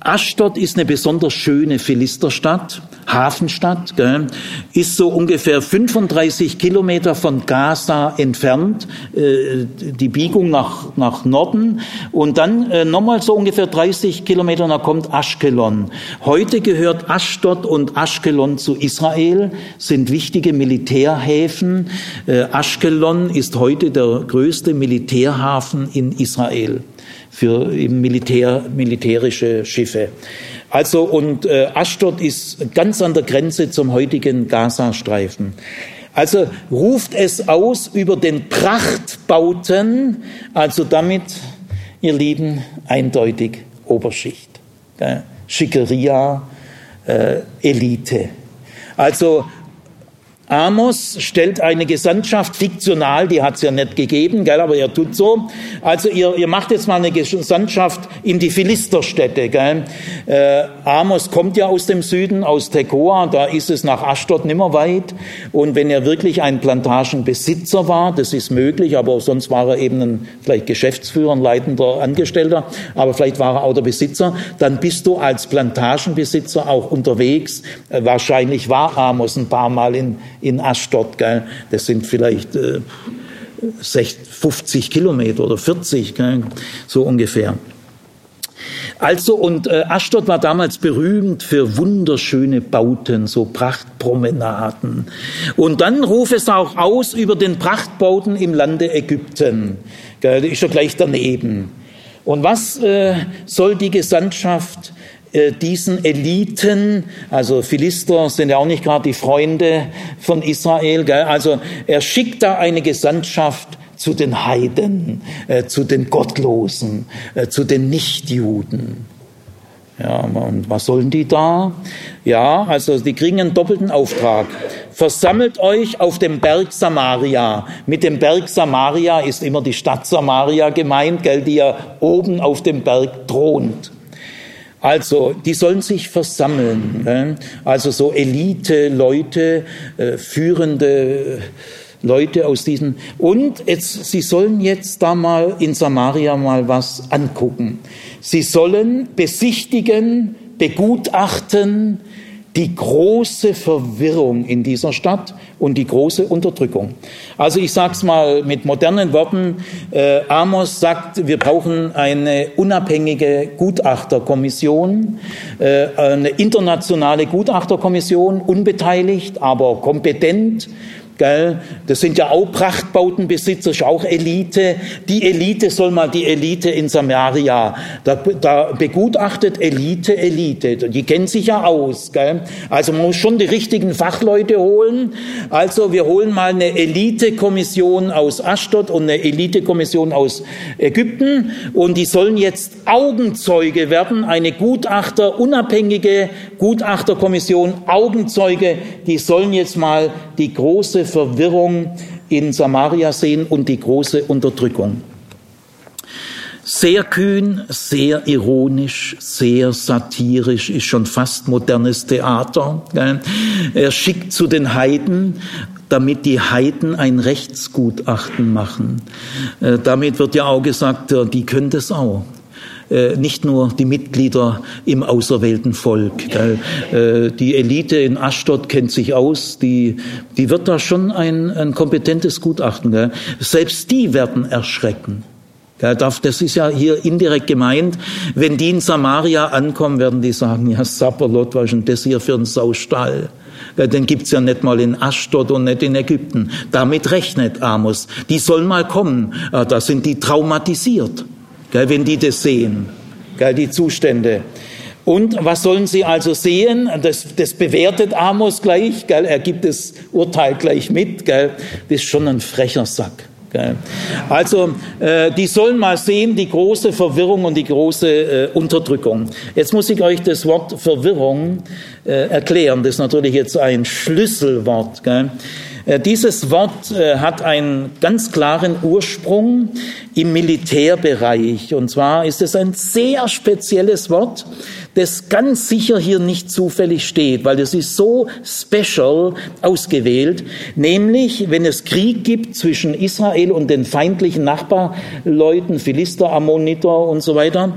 Aschdod ist eine besonders schöne Philisterstadt, Hafenstadt, gell, ist so ungefähr 35 Kilometer von Gaza entfernt, äh, die Biegung nach, nach Norden. Und dann äh, nochmal so ungefähr 30 Kilometer, da kommt Aschkelon. Heute gehört Aschdod und Aschkelon zu Israel, sind wichtige Militärhäfen. Äh, Aschkelon ist heute der größte Militärhafen in Israel für Militär, militärische Schiffe. Also und äh, Ashdod ist ganz an der Grenze zum heutigen Gazastreifen. Also ruft es aus über den Prachtbauten, also damit, ihr Lieben, eindeutig Oberschicht, äh, Schickeria, äh, Elite. Also Amos stellt eine Gesandtschaft fiktional, die hat es ja nicht gegeben, gell, aber er tut so. Also ihr, ihr macht jetzt mal eine Gesandtschaft in die Philisterstädte. Gell. Äh, Amos kommt ja aus dem Süden, aus Tekoa, da ist es nach Aschdod nimmer weit. Und wenn er wirklich ein Plantagenbesitzer war, das ist möglich, aber sonst war er eben ein vielleicht Geschäftsführer, ein leitender Angestellter, aber vielleicht war er auch der Besitzer, dann bist du als Plantagenbesitzer auch unterwegs. Äh, wahrscheinlich war Amos ein paar Mal in in Aschdod. Gell? Das sind vielleicht äh, 50 Kilometer oder 40, gell? so ungefähr. Also, und äh, Aschdod war damals berühmt für wunderschöne Bauten, so Prachtpromenaden. Und dann ruft es auch aus über den Prachtbauten im Lande Ägypten. Gell, ist schon gleich daneben. Und was äh, soll die Gesandtschaft diesen Eliten, also Philister sind ja auch nicht gerade die Freunde von Israel, gell? also er schickt da eine Gesandtschaft zu den Heiden, äh, zu den Gottlosen, äh, zu den Nichtjuden. Ja, und was sollen die da? Ja, also die kriegen einen doppelten Auftrag. Versammelt euch auf dem Berg Samaria. Mit dem Berg Samaria ist immer die Stadt Samaria gemeint, gell, die ja oben auf dem Berg thront. Also, die sollen sich versammeln. Ne? Also so Elite-Leute, äh, führende Leute aus diesen. Und jetzt, sie sollen jetzt da mal in Samaria mal was angucken. Sie sollen besichtigen, begutachten, die große Verwirrung in dieser Stadt und die große Unterdrückung. Also ich sage es mal mit modernen Worten, äh, Amos sagt, wir brauchen eine unabhängige Gutachterkommission, äh, eine internationale Gutachterkommission, unbeteiligt, aber kompetent, Gell? Das sind ja auch Prachtbautenbesitzer, ist auch Elite. Die Elite soll mal die Elite in Samaria. Da, da begutachtet Elite, Elite. Die kennen sich ja aus. Gell? Also man muss schon die richtigen Fachleute holen. Also wir holen mal eine Elite-Kommission aus Aschdod und eine Elite-Kommission aus Ägypten. Und die sollen jetzt Augenzeuge werden. Eine Gutachter, unabhängige Gutachterkommission, Augenzeuge. Die sollen jetzt mal die große Verwirrung in Samaria sehen und die große Unterdrückung. Sehr kühn, sehr ironisch, sehr satirisch, ist schon fast modernes Theater. Er schickt zu den Heiden, damit die Heiden ein Rechtsgutachten machen. Äh, damit wird ja auch gesagt, die können das auch. Äh, nicht nur die Mitglieder im auserwählten Volk. Äh, die Elite in Aschdod kennt sich aus, die, die wird da schon ein, ein kompetentes Gutachten. Selbst die werden erschrecken. Das ist ja hier indirekt gemeint. Wenn die in Samaria ankommen, werden die sagen, ja, Sapperlot, was ist denn das hier für ein Saustall? Den gibt's ja nicht mal in Ashdod und nicht in Ägypten. Damit rechnet Amos. Die sollen mal kommen. Da sind die traumatisiert, wenn die das sehen, die Zustände. Und was sollen sie also sehen? Das, das bewertet Amos gleich. Er gibt das Urteil gleich mit. Das ist schon ein frecher Sack. Also, äh, die sollen mal sehen, die große Verwirrung und die große äh, Unterdrückung. Jetzt muss ich euch das Wort Verwirrung äh, erklären. Das ist natürlich jetzt ein Schlüsselwort. Dieses Wort hat einen ganz klaren Ursprung im Militärbereich. Und zwar ist es ein sehr spezielles Wort, das ganz sicher hier nicht zufällig steht, weil es ist so special ausgewählt, nämlich wenn es Krieg gibt zwischen Israel und den feindlichen Nachbarleuten, Philister, Ammoniter und so weiter,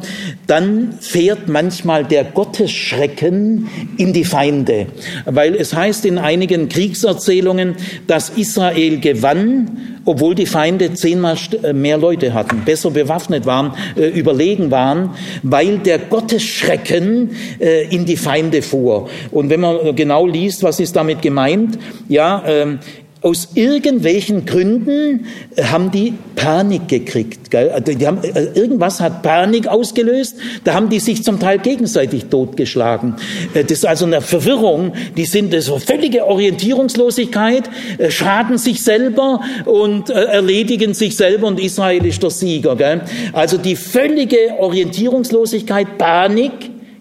dann fährt manchmal der Gottesschrecken in die Feinde, weil es heißt in einigen Kriegserzählungen, dass Israel gewann obwohl die Feinde zehnmal äh, mehr Leute hatten, besser bewaffnet waren, äh, überlegen waren, weil der Gottesschrecken äh, in die Feinde fuhr. Und wenn man genau liest, was ist damit gemeint, ja, ähm, aus irgendwelchen Gründen äh, haben die Panik gekriegt. Also haben, äh, irgendwas hat Panik ausgelöst, da haben die sich zum Teil gegenseitig totgeschlagen. Äh, das ist also eine Verwirrung, die sind so völlige Orientierungslosigkeit, schaden sich selber und erledigen sich selber und Israel ist der Sieger. Gell? Also die völlige Orientierungslosigkeit, Panik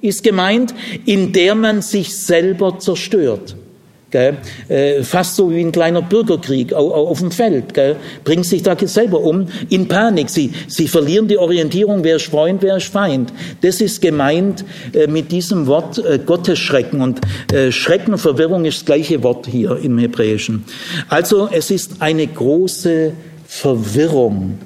ist gemeint, in der man sich selber zerstört. Gell? Äh, fast so wie ein kleiner Bürgerkrieg auf, auf dem Feld. Gell? Bringt sich da selber um in Panik. Sie, sie verlieren die Orientierung, wer ist Freund, wer ist Feind. Das ist gemeint äh, mit diesem Wort äh, Gottesschrecken. Und Schrecken, Verwirrung ist das gleiche Wort hier im Hebräischen. Also es ist eine große Verwirrung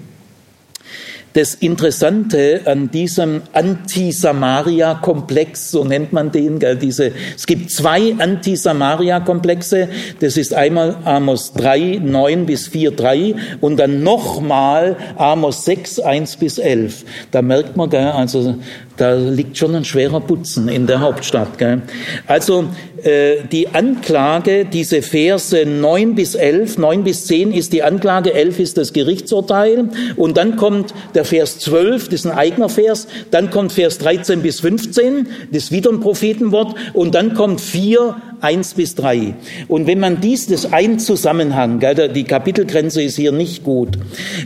das Interessante an diesem Anti-Samaria-Komplex, so nennt man den, gell, diese, es gibt zwei Anti-Samaria-Komplexe, das ist einmal Amos 3, 9 bis 4, 3 und dann nochmal Amos 6, 1 bis 11. Da merkt man, gell, also da liegt schon ein schwerer Putzen in der Hauptstadt. Gell? Also die Anklage, diese Verse 9 bis 11, 9 bis 10 ist die Anklage, 11 ist das Gerichtsurteil. Und dann kommt der Vers 12, das ist ein eigener Vers, dann kommt Vers 13 bis 15, das ist wieder ein Prophetenwort. Und dann kommt 4, 1 bis 3. Und wenn man dies, das ein Zusammenhang, gell, die Kapitelgrenze ist hier nicht gut,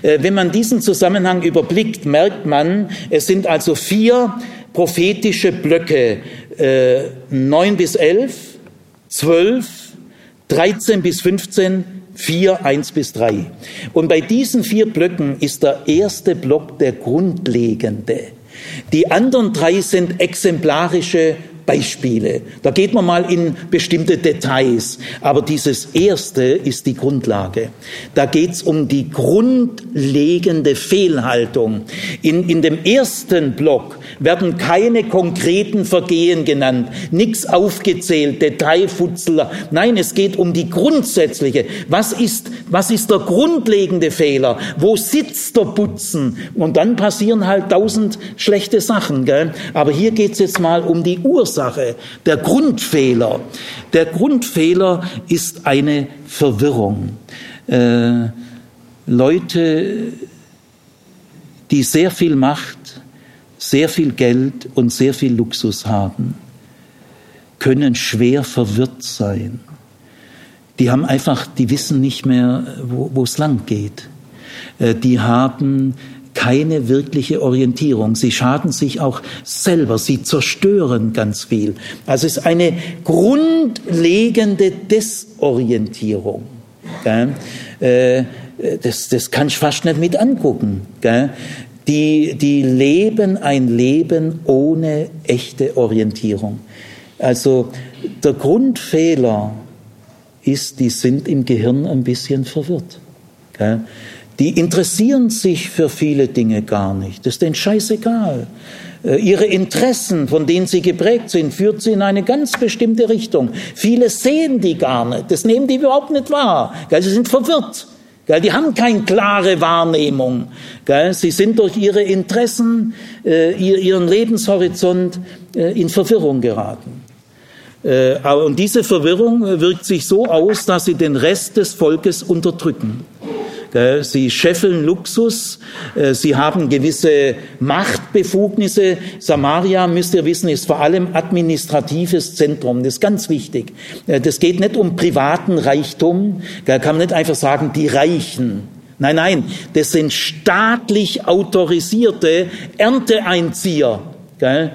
äh, wenn man diesen Zusammenhang überblickt, merkt man, es sind also vier prophetische Blöcke, äh, 9 bis 11, 12, 13 bis 15, 4, 1 bis 3. Und bei diesen vier Blöcken ist der erste Block der grundlegende. Die anderen drei sind exemplarische Beispiele. Da geht man mal in bestimmte Details. Aber dieses erste ist die Grundlage. Da geht es um die grundlegende Fehlhaltung. In, in dem ersten Block werden keine konkreten Vergehen genannt, nichts aufgezählt, Detailfutzler. Nein, es geht um die grundsätzliche. Was ist, was ist der grundlegende Fehler? Wo sitzt der Putzen? Und dann passieren halt tausend schlechte Sachen. Gell? Aber hier geht es jetzt mal um die Ursache, der Grundfehler. Der Grundfehler ist eine Verwirrung. Äh, Leute, die sehr viel Macht sehr viel Geld und sehr viel Luxus haben, können schwer verwirrt sein. Die haben einfach, die wissen nicht mehr, wo es lang geht. Äh, die haben keine wirkliche Orientierung. Sie schaden sich auch selber. Sie zerstören ganz viel. Also es ist eine grundlegende Desorientierung. Äh, das, das kann ich fast nicht mit angucken die, die leben ein Leben ohne echte Orientierung. Also der Grundfehler ist, die sind im Gehirn ein bisschen verwirrt. Die interessieren sich für viele Dinge gar nicht. Das ist denen scheißegal. Äh, ihre Interessen, von denen sie geprägt sind, führt sie in eine ganz bestimmte Richtung. Viele sehen die gar nicht. Das nehmen die überhaupt nicht wahr. Sie sind verwirrt. Die haben keine klare Wahrnehmung. Sie sind durch ihre Interessen, äh, ihren Lebenshorizont äh, in Verwirrung geraten. Und diese Verwirrung wirkt sich so aus, dass sie den Rest des Volkes unterdrücken. Sie scheffeln Luxus, äh, sie haben gewisse Machtbefugnisse. Samaria, müsst ihr wissen, ist vor allem administratives Zentrum. Das ist ganz wichtig. Äh, das geht nicht um privaten Reichtum. Da kann man nicht einfach sagen, die Reichen. Nein, nein, das sind staatlich autorisierte Ernteeinzieher. Äh,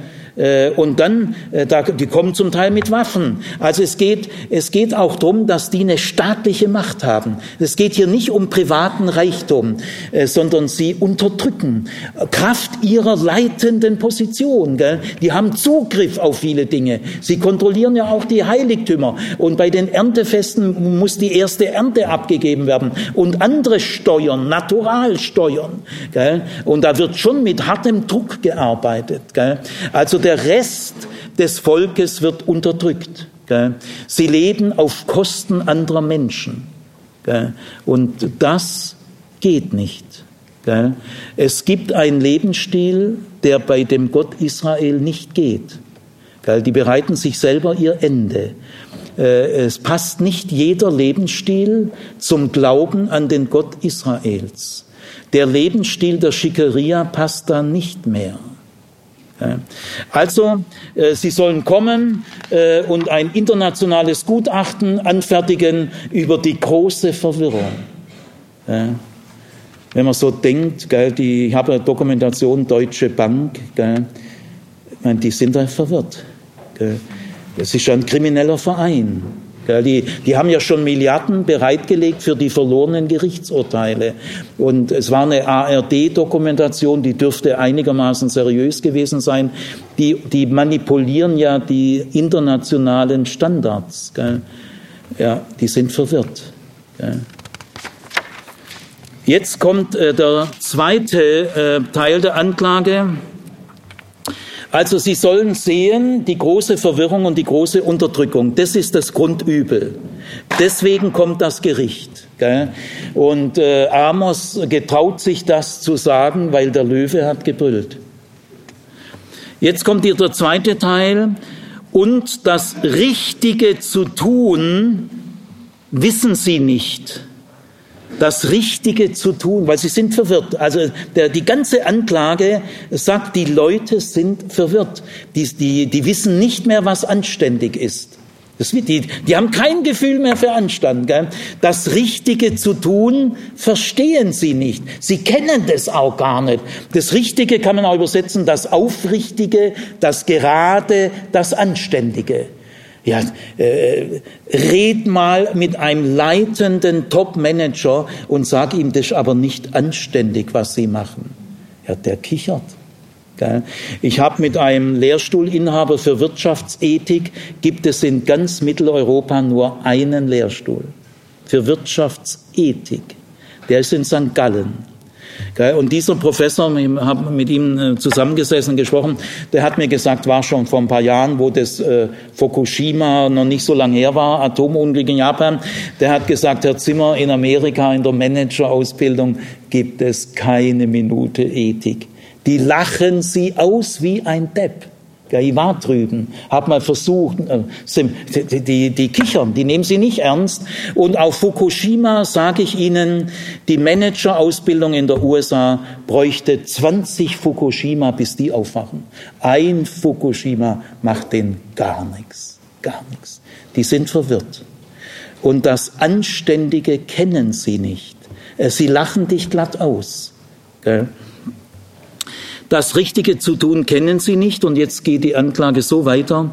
und dann, äh, die kommen zum Teil mit Waffen. Also es geht, es geht auch darum, dass die eine staatliche Macht haben. Es geht hier nicht um privaten Reichtum, äh, sondern sie unterdrücken Kraft ihrer leitenden Position. Die haben Zugriff auf viele Dinge. Sie kontrollieren ja auch die Heiligtümer. Und bei den Erntefesten muss die erste Ernte abgegeben werden. Und andere Steuern, Naturalsteuern. Und da wird schon mit hartem Druck gearbeitet. Also der Rest des Volkes wird unterdrückt. Sie leben auf Kosten anderer Menschen. Und das geht nicht. Es gibt einen Lebensstil, der bei dem Gott Israel nicht geht. Die bereiten sich selber ihr Ende. Äh, es passt nicht jeder Lebensstil zum Glauben an den Gott Israels. Der Lebensstil der Schickeria passt da nicht mehr. Also, äh, Sie sollen kommen äh, und ein internationales Gutachten anfertigen über die große Verwirrung. Wenn man so denkt, ich habe eine Dokumentation Deutsche Bank, die sind da verwirrt. Es ist ein krimineller Verein. Die, die haben ja schon Milliarden bereitgelegt für die verlorenen Gerichtsurteile. Und es war eine ARD-Dokumentation, die dürfte einigermaßen seriös gewesen sein. Die, die manipulieren ja die internationalen Standards. Gell? Ja, die sind verwirrt. Gell? Jetzt kommt äh, der zweite äh, Teil der Anklage. Also Sie sollen sehen, die große Verwirrung und die große Unterdrückung, das ist das Grundübel. Deswegen kommt das Gericht. Gell? Und äh, Amos getraut sich das zu sagen, weil der Löwe hat gebrüllt. Jetzt kommt hier der zweite Teil. Und das Richtige zu tun, wissen sie nicht das Richtige zu tun, weil sie sind verwirrt. Also der, die ganze Anklage sagt, die Leute sind verwirrt. Die, die, die wissen nicht mehr, was anständig ist. Das, die, die haben kein Gefühl mehr für Anstand. Gell? Das Richtige zu tun, verstehen sie nicht. Sie kennen das auch gar nicht. Das Richtige kann man auch übersetzen, das Aufrichtige, das Gerade, das Anständige. Ja, äh, red mal mit einem leitenden Top-Manager und sag ihm, das ist aber nicht anständig, was Sie machen. Ja, der kichert. Ich habe mit einem Lehrstuhlinhaber für Wirtschaftsethik, gibt es in ganz Mitteleuropa nur einen Lehrstuhl für Wirtschaftsethik. Der ist in St. Gallen. Und dieser Professor, ich habe mit ihm äh, zusammengesessen, gesprochen, der hat mir gesagt, war schon vor ein paar Jahren, wo das äh, Fukushima noch nicht so lange her war, Atomunglück in Japan, der hat gesagt, Herr Zimmer, in Amerika in der Managerausbildung gibt es keine Minute Ethik. Die lachen sie aus wie ein Depp. Ich war drüben, habe mal versucht, äh, die, die, kichern, die nehmen sie nicht ernst. Und auf Fukushima sage ich Ihnen, die Managerausbildung in der USA bräuchte 20 Fukushima, bis die aufwachen. Ein Fukushima macht denen gar nichts, gar nichts. Die sind verwirrt. Und das Anständige kennen sie nicht. Äh, sie lachen dich glatt aus. Gell? Das Richtige zu tun kennen sie nicht und jetzt geht die Anklage so weiter.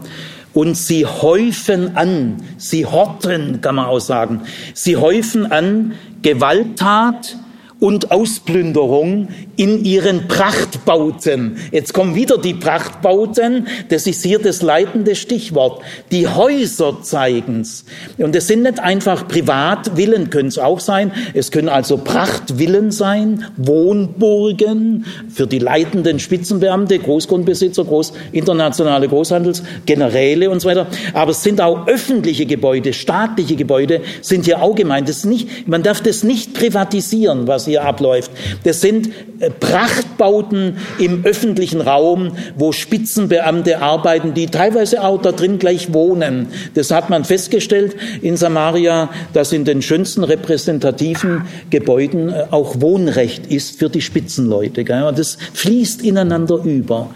Und sie häufen an, sie horten, kann man auch sagen, sie häufen an Gewalttat und Ausplünderung in ihren Prachtbauten. Jetzt kommen wieder die Prachtbauten, das ist hier das leitende Stichwort. Die Häuser zeigen's. Und es sind nicht einfach Privatvillen, können es auch sein. Es können also Prachtvillen sein, Wohnburgen für die leitenden Spitzenbeamte, Großgrundbesitzer, groß, internationale Großhandels, Generäle und so weiter. Aber es sind auch öffentliche Gebäude, staatliche Gebäude sind hier auch gemeint. Das nicht, man darf das nicht privatisieren, was hier abläuft. Das sind äh, Prachtbauten im öffentlichen Raum, wo Spitzenbeamte arbeiten, die teilweise auch da drin gleich wohnen. Das hat man festgestellt in Samaria, dass in den schönsten repräsentativen Gebäuden äh, auch Wohnrecht ist für die Spitzenleute. Das fließt ineinander über.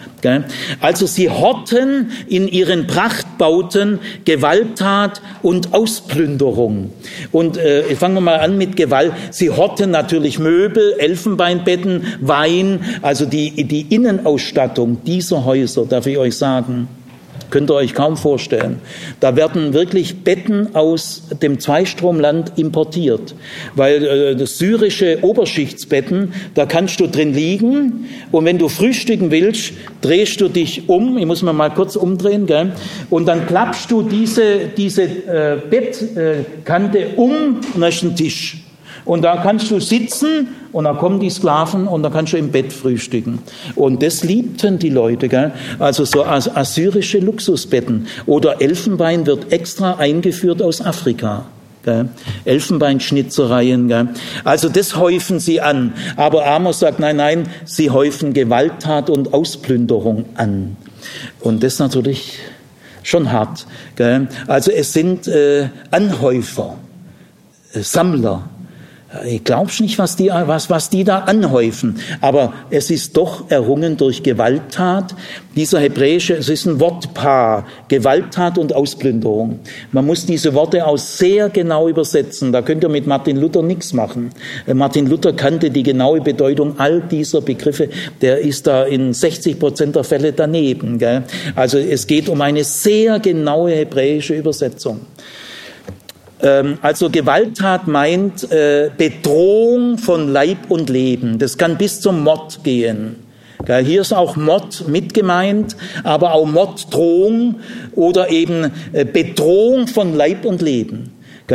Also sie horten in ihren Prachtbauten Gewalttat und Ausplünderung. Und äh, fangen wir mal an mit Gewalt. Sie horten natürlich Möbel, Elfenbeinbetten, Wein, also die, die Innenausstattung dieser Häuser, darf ich euch sagen. Könnt ihr euch kaum vorstellen. Da werden wirklich Betten aus dem Zweistromland importiert, weil äh, das syrische Oberschichtsbetten, da kannst du drin liegen und wenn du frühstücken willst, drehst du dich um, ich muss mir mal kurz umdrehen, gell? und dann klappst du diese, diese äh, Bettkante um und dann ist ein Tisch. Und da kannst du sitzen und dann kommen die Sklaven und dann kannst du im Bett frühstücken. Und das liebten die Leute, gell? Also so assyrische Luxusbetten. Oder Elfenbein wird extra eingeführt aus Afrika. Gell? Elfenbeinschnitzereien. Gell? Also das häufen sie an. Aber Amos sagt, nein, nein, sie häufen Gewalttat und Ausplünderung an. Und das natürlich schon hart. Gell? Also es sind äh, Anhäufer, äh, Sammler, ich glaub's nicht, was die, was, was die da anhäufen. Aber es ist doch errungen durch Gewalttat. Dieser hebräische, es ist ein Wortpaar. Gewalttat und Ausplünderung. Man muss diese Worte auch sehr genau übersetzen. Da könnt ihr mit Martin Luther nichts machen. Äh, Martin Luther kannte die genaue Bedeutung all dieser Begriffe. Der ist da in 60 Prozent der Fälle daneben. Gell? Also es geht um eine sehr genaue hebräische Übersetzung. Ähm, also Gewalttat meint äh, Bedrohung von Leib und Leben. Das kann bis zum Mord gehen. Hier ist auch Mord mit gemeint, aber auch Morddrohung oder eben äh, Bedrohung von Leib und Leben.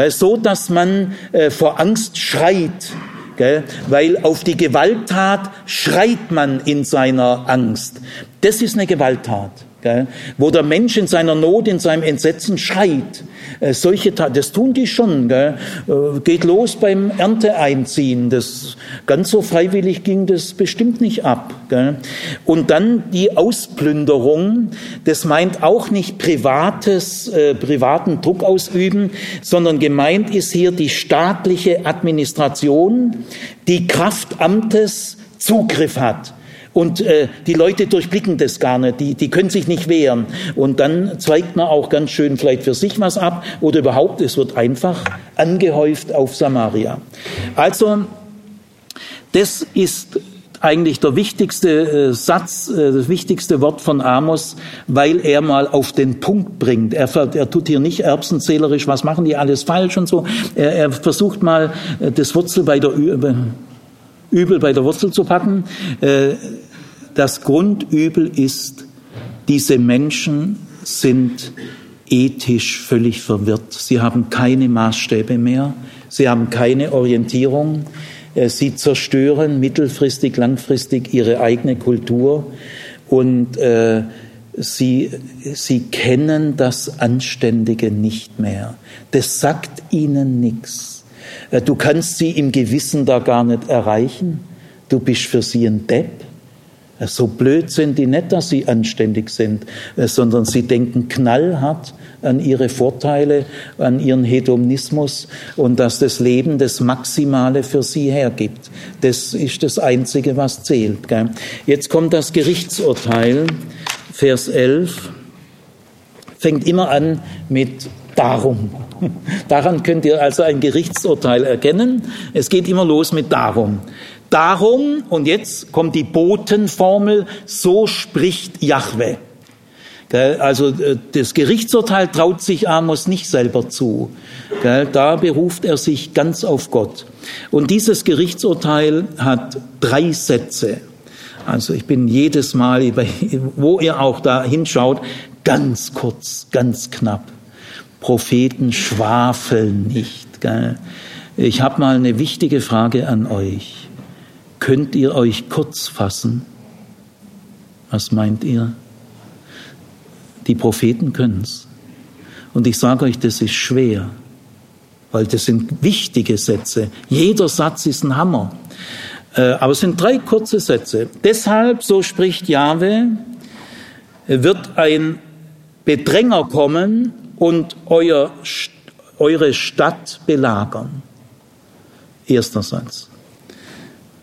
So, dass man äh, vor Angst schreit, weil auf die Gewalttat schreit man in seiner Angst. Das ist eine Gewalttat wo der Mensch in seiner Not, in seinem Entsetzen schreit. Äh, solche Taten, das tun die schon. Gell? Äh, geht los beim Ernteeinziehen. Das, ganz so freiwillig ging das bestimmt nicht ab. Gell? Und dann die Ausplünderung. Das meint auch nicht privates, äh, privaten Druck ausüben, sondern gemeint ist hier die staatliche Administration, die Kraftamtes Zugriff hat. Und äh, die Leute durchblicken das gar nicht, die, die können sich nicht wehren. Und dann zweigt man auch ganz schön vielleicht für sich was ab oder überhaupt, es wird einfach angehäuft auf Samaria. Also, das ist eigentlich der wichtigste äh, Satz, äh, das wichtigste Wort von Amos, weil er mal auf den Punkt bringt. Er, er tut hier nicht erbsenzählerisch, was machen die alles falsch und so. Er, er versucht mal äh, das Wurzel bei der Übel bei der Wurzel zu packen. Das Grundübel ist, diese Menschen sind ethisch völlig verwirrt. Sie haben keine Maßstäbe mehr, sie haben keine Orientierung, äh, sie zerstören mittelfristig, langfristig ihre eigene Kultur und äh, sie, sie kennen das Anständige nicht mehr. Das sagt ihnen nichts. Äh, du kannst sie im Gewissen da gar nicht erreichen. Du bist für sie ein Depp. So blöd sind die nicht, dass sie anständig sind, äh, sondern sie denken knallhart an ihre Vorteile, an ihren Hedonismus und dass das Leben das Maximale für sie hergibt. Das ist das Einzige, was zählt. Jetzt kommt das Gerichtsurteil, Vers 11, fängt immer an mit darum. Daran könnt ihr also ein Gerichtsurteil erkennen. Es geht immer los mit darum. Darum, und jetzt kommt die Botenformel, so spricht Jahwe. Also äh, das Gerichtsurteil traut sich Amos nicht selber zu. Da beruft er sich ganz auf Gott. Und dieses Gerichtsurteil hat drei Sätze. Also ich bin jedes Mal, wo ihr auch da hinschaut, ganz kurz, ganz knapp. Propheten schwafeln nicht. Ich habe mal eine wichtige Frage an euch. Könnt ihr euch kurz fassen? Was meint ihr? Die Propheten können es. Und ich sage euch, das ist schwer, weil das sind wichtige Sätze. Jeder Satz ist ein Hammer. Äh, aber es sind drei kurze Sätze. Deshalb, so spricht Jahwe, wird ein Bedränger kommen und euer, eure Stadt belagern. Erster Satz.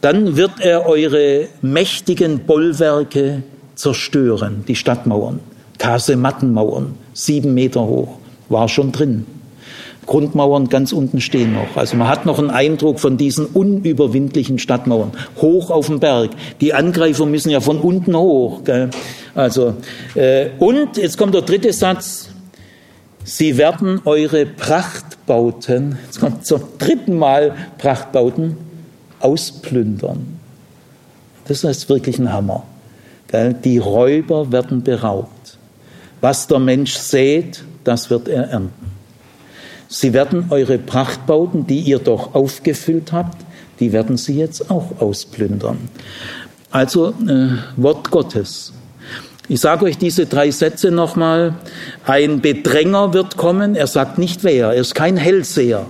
Dann wird er eure mächtigen Bollwerke zerstören, die Stadtmauern. Kasemattenmauern, sieben Meter hoch, war schon drin. Grundmauern ganz unten stehen noch. Also man hat noch einen Eindruck von diesen unüberwindlichen Stadtmauern, hoch auf dem Berg. Die Angreifer müssen ja von unten hoch. Gell? Also äh, und jetzt kommt der dritte Satz: Sie werden eure Prachtbauten, jetzt kommt zum dritten Mal Prachtbauten, ausplündern. Das ist wirklich ein Hammer. Die Räuber werden beraubt. Was der Mensch sät, das wird er ernten. Sie werden eure Prachtbauten, die ihr doch aufgefüllt habt, die werden sie jetzt auch ausplündern. Also äh, Wort Gottes. Ich sage euch diese drei Sätze nochmal. Ein Bedränger wird kommen, er sagt nicht wer, er ist kein Hellseher.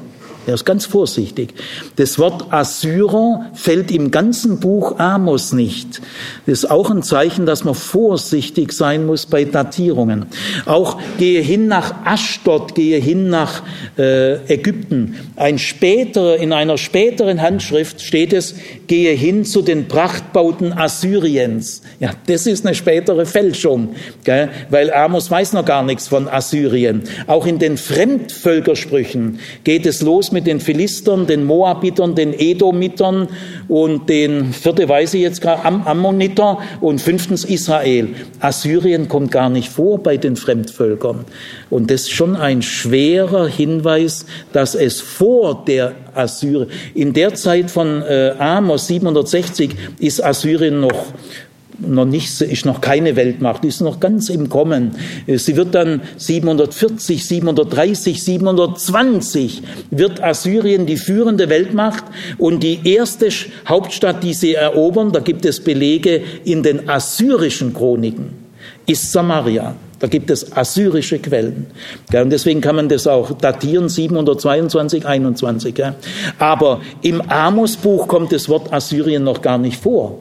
Er ist ganz vorsichtig. Das Wort Assyrer fällt im ganzen Buch Amos nicht. Das ist auch ein Zeichen, dass man vorsichtig sein muss bei Datierungen. Auch gehe hin nach Aschdod, gehe hin nach äh, Ägypten. Ein später, in einer späteren Handschrift steht es, gehe hin zu den Prachtbauten Assyriens. Ja, das ist eine spätere Fälschung, gell? weil Amos weiß noch gar nichts von Assyrien. Auch in den Fremdvölkersprüchen geht es los mit den Philistern, den Moabitern, den Edomitern und den, vierte weiß ich jetzt gerade, Am Ammoniter und fünftens Israel. Assyrien kommt gar nicht vor bei den Fremdvölkern. Und das ist schon ein schwerer Hinweis, dass es vor der Assyrien, in der Zeit von äh, Amos 760 ist Assyrien noch noch nicht, ist noch keine Weltmacht, ist noch ganz im Kommen. Sie wird dann 740, 730, 720 wird Assyrien die führende Weltmacht und die erste Hauptstadt, die sie erobern, da gibt es Belege in den assyrischen Chroniken, ist Samaria. Da gibt es assyrische Quellen. Und deswegen kann man das auch datieren, 722, 21. Aber im Amos-Buch kommt das Wort Assyrien noch gar nicht vor.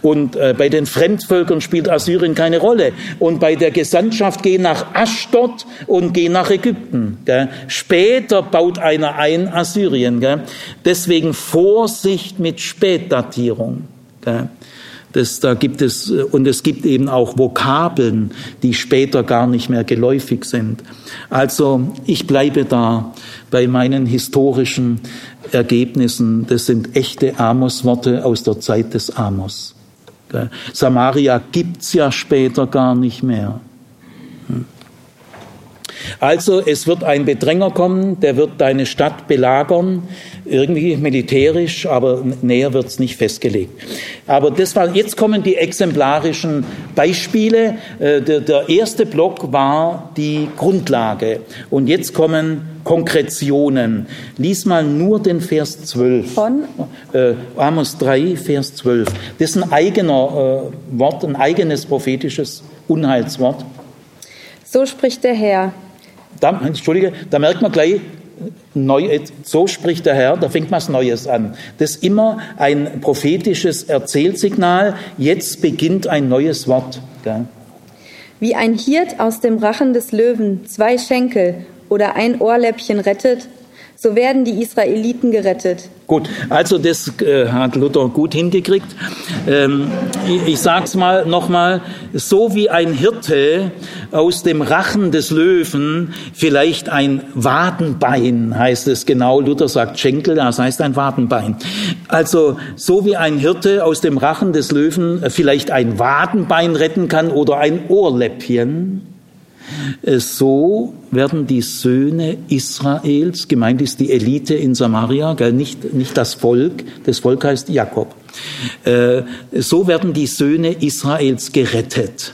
Und äh, bei den Fremdvölkern spielt Assyrien keine Rolle. Und bei der Gesandtschaft geh nach Aschdod und geh nach Ägypten. Später baut einer ein Assyrien. Deswegen Vorsicht mit Spätdatierung. Das, da gibt es, und es gibt eben auch Vokabeln, die später gar nicht mehr geläufig sind. Also ich bleibe da bei meinen historischen Ergebnissen. Das sind echte Amos-Worte aus der Zeit des Amos. Samaria gibt's ja später gar nicht mehr. Also es wird ein Bedränger kommen, der wird deine Stadt belagern, irgendwie militärisch, aber näher wird es nicht festgelegt. Aber das war, jetzt kommen die exemplarischen Beispiele. Äh, der, der erste Block war die Grundlage und jetzt kommen Konkretionen. Lies mal nur den Vers 12. Von? Äh, Amos 3, Vers 12. Das ist ein eigener äh, Wort, ein eigenes prophetisches Unheilswort. So spricht der Herr. Da, Entschuldige, da merkt man gleich, neu, so spricht der Herr, da fängt was Neues an. Das ist immer ein prophetisches Erzählsignal, jetzt beginnt ein neues Wort. Gell? Wie ein Hirt aus dem Rachen des Löwen zwei Schenkel oder ein Ohrläppchen rettet, so werden die Israeliten gerettet. Gut, also das äh, hat Luther gut hingekriegt. Ähm, ich, ich sag's mal nochmal, so wie ein Hirte aus dem Rachen des Löwen vielleicht ein Wadenbein, heißt es genau, Luther sagt Schenkel, das heißt ein Wadenbein. Also so wie ein Hirte aus dem Rachen des Löwen vielleicht ein Wadenbein retten kann oder ein Ohrläppchen, so werden die Söhne Israels, gemeint ist die Elite in Samaria, nicht, nicht das Volk, das Volk heißt Jakob, äh, so werden die Söhne Israels gerettet.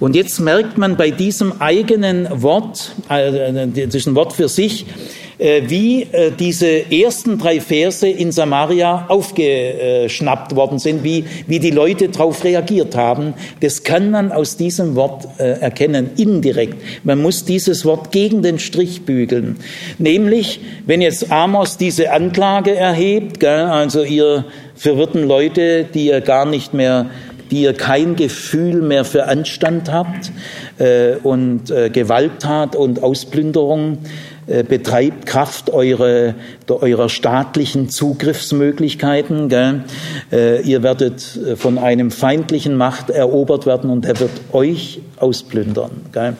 Und jetzt merkt man bei diesem eigenen Wort, äh, diesem Wort für sich, äh, wie äh, diese ersten drei Verse in Samaria aufgeschnappt worden sind, wie, wie die Leute darauf reagiert haben. Das kann man aus diesem Wort äh, erkennen, indirekt. Man muss dieses Wort gegen den Strich bügeln. Nämlich, wenn jetzt Amos diese Anklage erhebt, also ihr verwirrten Leute, die ihr gar nicht mehr die ihr kein Gefühl mehr für Anstand habt äh, und äh, Gewalttat und Ausplünderung, äh, betreibt Kraft eure, eurer staatlichen Zugriffsmöglichkeiten. Gell? Äh, ihr werdet äh, von einem feindlichen Macht erobert werden und er wird euch ausplündern. Gell?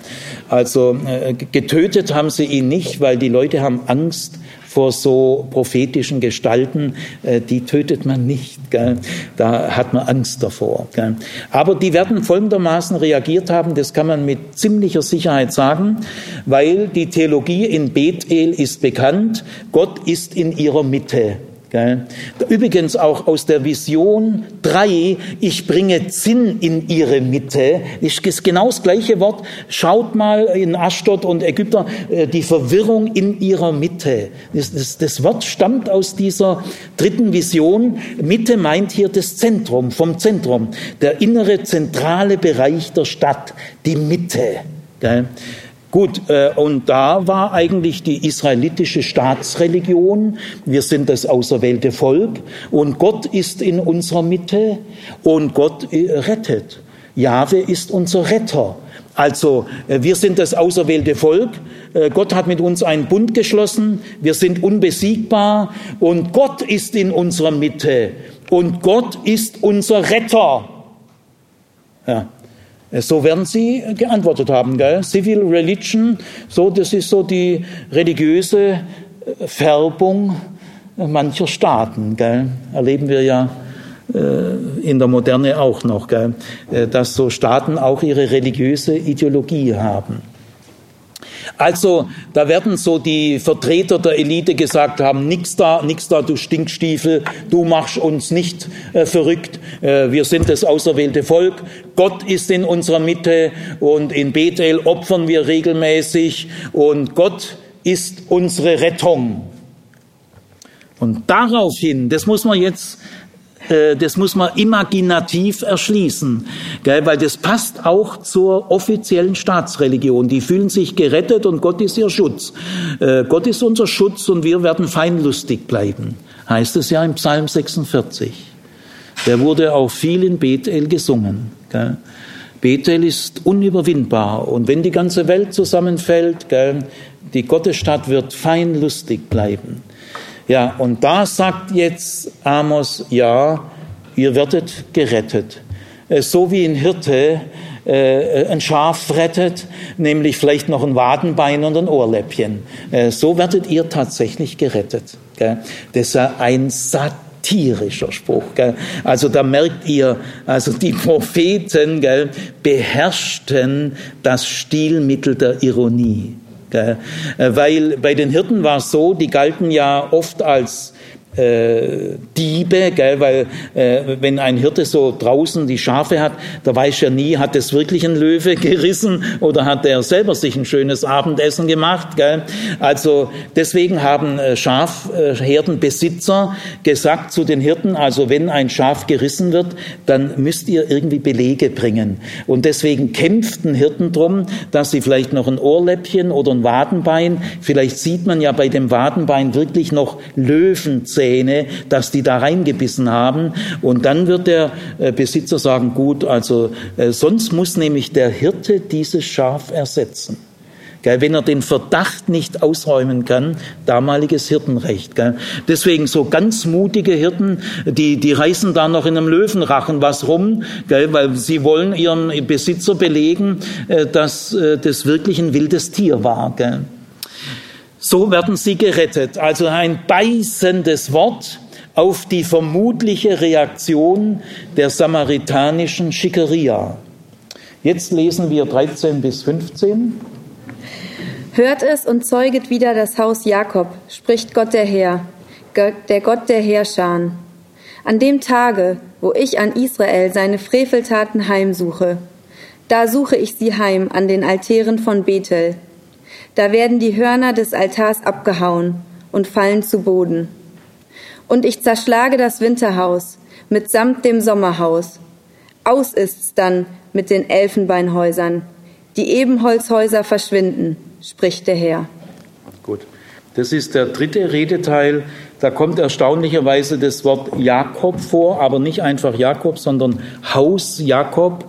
Also getötet haben sie ihn nicht, weil die Leute haben Angst vor so prophetischen Gestalten, äh, die tötet man nicht. Gell? Da hat man Angst davor. Gell? Aber die werden folgendermaßen reagiert haben, das kann man mit ziemlicher Sicherheit sagen, weil die Theologie in Bethel ist bekannt, Gott ist in ihrer Mitte. Übrigens auch aus der Vision 3, ich bringe Zinn in ihre Mitte, ist genau das gleiche Wort. Schaut mal in Aschdod und Ägypter, äh, die Verwirrung in ihrer Mitte. Das, das, das Wort stammt aus dieser dritten Vision. Mitte meint hier das Zentrum, vom Zentrum, der innere zentrale Bereich der Stadt, die Mitte. Gut, äh, und da war eigentlich die israelitische Staatsreligion. Wir sind das auserwählte Volk und Gott ist in unserer Mitte und Gott äh, rettet. Jahwe ist unser Retter. Also äh, wir sind das auserwählte Volk. Gott hat mit uns einen Bund geschlossen. Wir sind unbesiegbar und Gott ist in unserer Mitte und Gott ist unser Retter. Ja. Äh, so werden sie geantwortet haben. Gell? Civil Religion, so, das ist so die religiöse äh, Färbung mancher Staaten. Gell? Erleben wir ja äh, in der Moderne auch noch, gell? dass so Staaten auch ihre religiöse Ideologie haben. Also da werden so die Vertreter der Elite gesagt haben, nix da, nix da, du Stinkstiefel, du machst uns nicht äh, verrückt, äh, wir sind das auserwählte Volk, Gott ist in unserer Mitte und in Bethel opfern wir regelmäßig und Gott ist unsere Rettung. Und daraufhin, das muss man jetzt äh, das muss man imaginativ erschließen, gell? weil das passt auch zur offiziellen Staatsreligion. Die fühlen sich gerettet und Gott ist ihr Schutz. Äh, Gott ist unser Schutz und wir werden feinlustig bleiben, heißt es ja im Psalm 46. Der wurde auch viel in Bethel gesungen. Gell? Bethel ist unüberwindbar und wenn die ganze Welt zusammenfällt, gell, die Gottesstadt wird feinlustig bleiben. Ja, und da sagt jetzt Amos, ja, ihr werdet gerettet. Äh, so wie ein Hirte äh, ein Schaf rettet, nämlich vielleicht noch ein Wadenbein und ein Ohrläppchen. Äh, so werdet ihr tatsächlich gerettet. Das ist ein satirischer Spruch. Also da merkt ihr, also die Propheten beherrschten das Stilmittel der Ironie. Äh, weil bei den Hirten war es so, die galten ja oft als äh, Diebe, gell, weil äh, wenn ein Hirte so draußen die Schafe hat, da weiß ja nie, hat es wirklich ein Löwe gerissen oder hat er selber sich ein schönes Abendessen gemacht. Gell? Also deswegen haben äh, Schafherdenbesitzer gesagt zu den Hirten, also wenn ein Schaf gerissen wird, dann müsst ihr irgendwie Belege bringen. Und deswegen kämpften Hirten drum, dass sie vielleicht noch ein Ohrläppchen oder ein Wadenbein, vielleicht sieht man ja bei dem Wadenbein wirklich noch Löwenzähne Zähne, dass die da reingebissen haben. Und dann wird der äh, Besitzer sagen, gut, also äh, sonst muss nämlich der Hirte dieses Schaf ersetzen. wenn er den Verdacht nicht ausräumen kann, damaliges Hirtenrecht. Deswegen so ganz mutige Hirten, die, die reißen da noch in einem Löwenrachen was rum, weil sie wollen ihren Besitzer belegen, äh, dass das wirklich ein wildes Tier war. So werden sie gerettet. Also ein beißendes Wort auf die vermutliche Reaktion der samaritanischen Schickeria. Jetzt lesen wir 13 bis 15. Hört es und zeuget wieder das Haus Jakob, spricht Gott der Herr, der Gott der Herrscher. An dem Tage, wo ich an Israel seine Freveltaten heimsuche, da suche ich sie heim an den Altären von Bethel. Da werden die Hörner des Altars abgehauen und fallen zu Boden. Und ich zerschlage das Winterhaus mitsamt dem Sommerhaus. Aus ist's dann mit den Elfenbeinhäusern. Die Ebenholzhäuser verschwinden spricht der Herr. Gut. Das ist der dritte Redeteil. Da kommt erstaunlicherweise das Wort Jakob vor, aber nicht einfach Jakob, sondern Haus Jakob.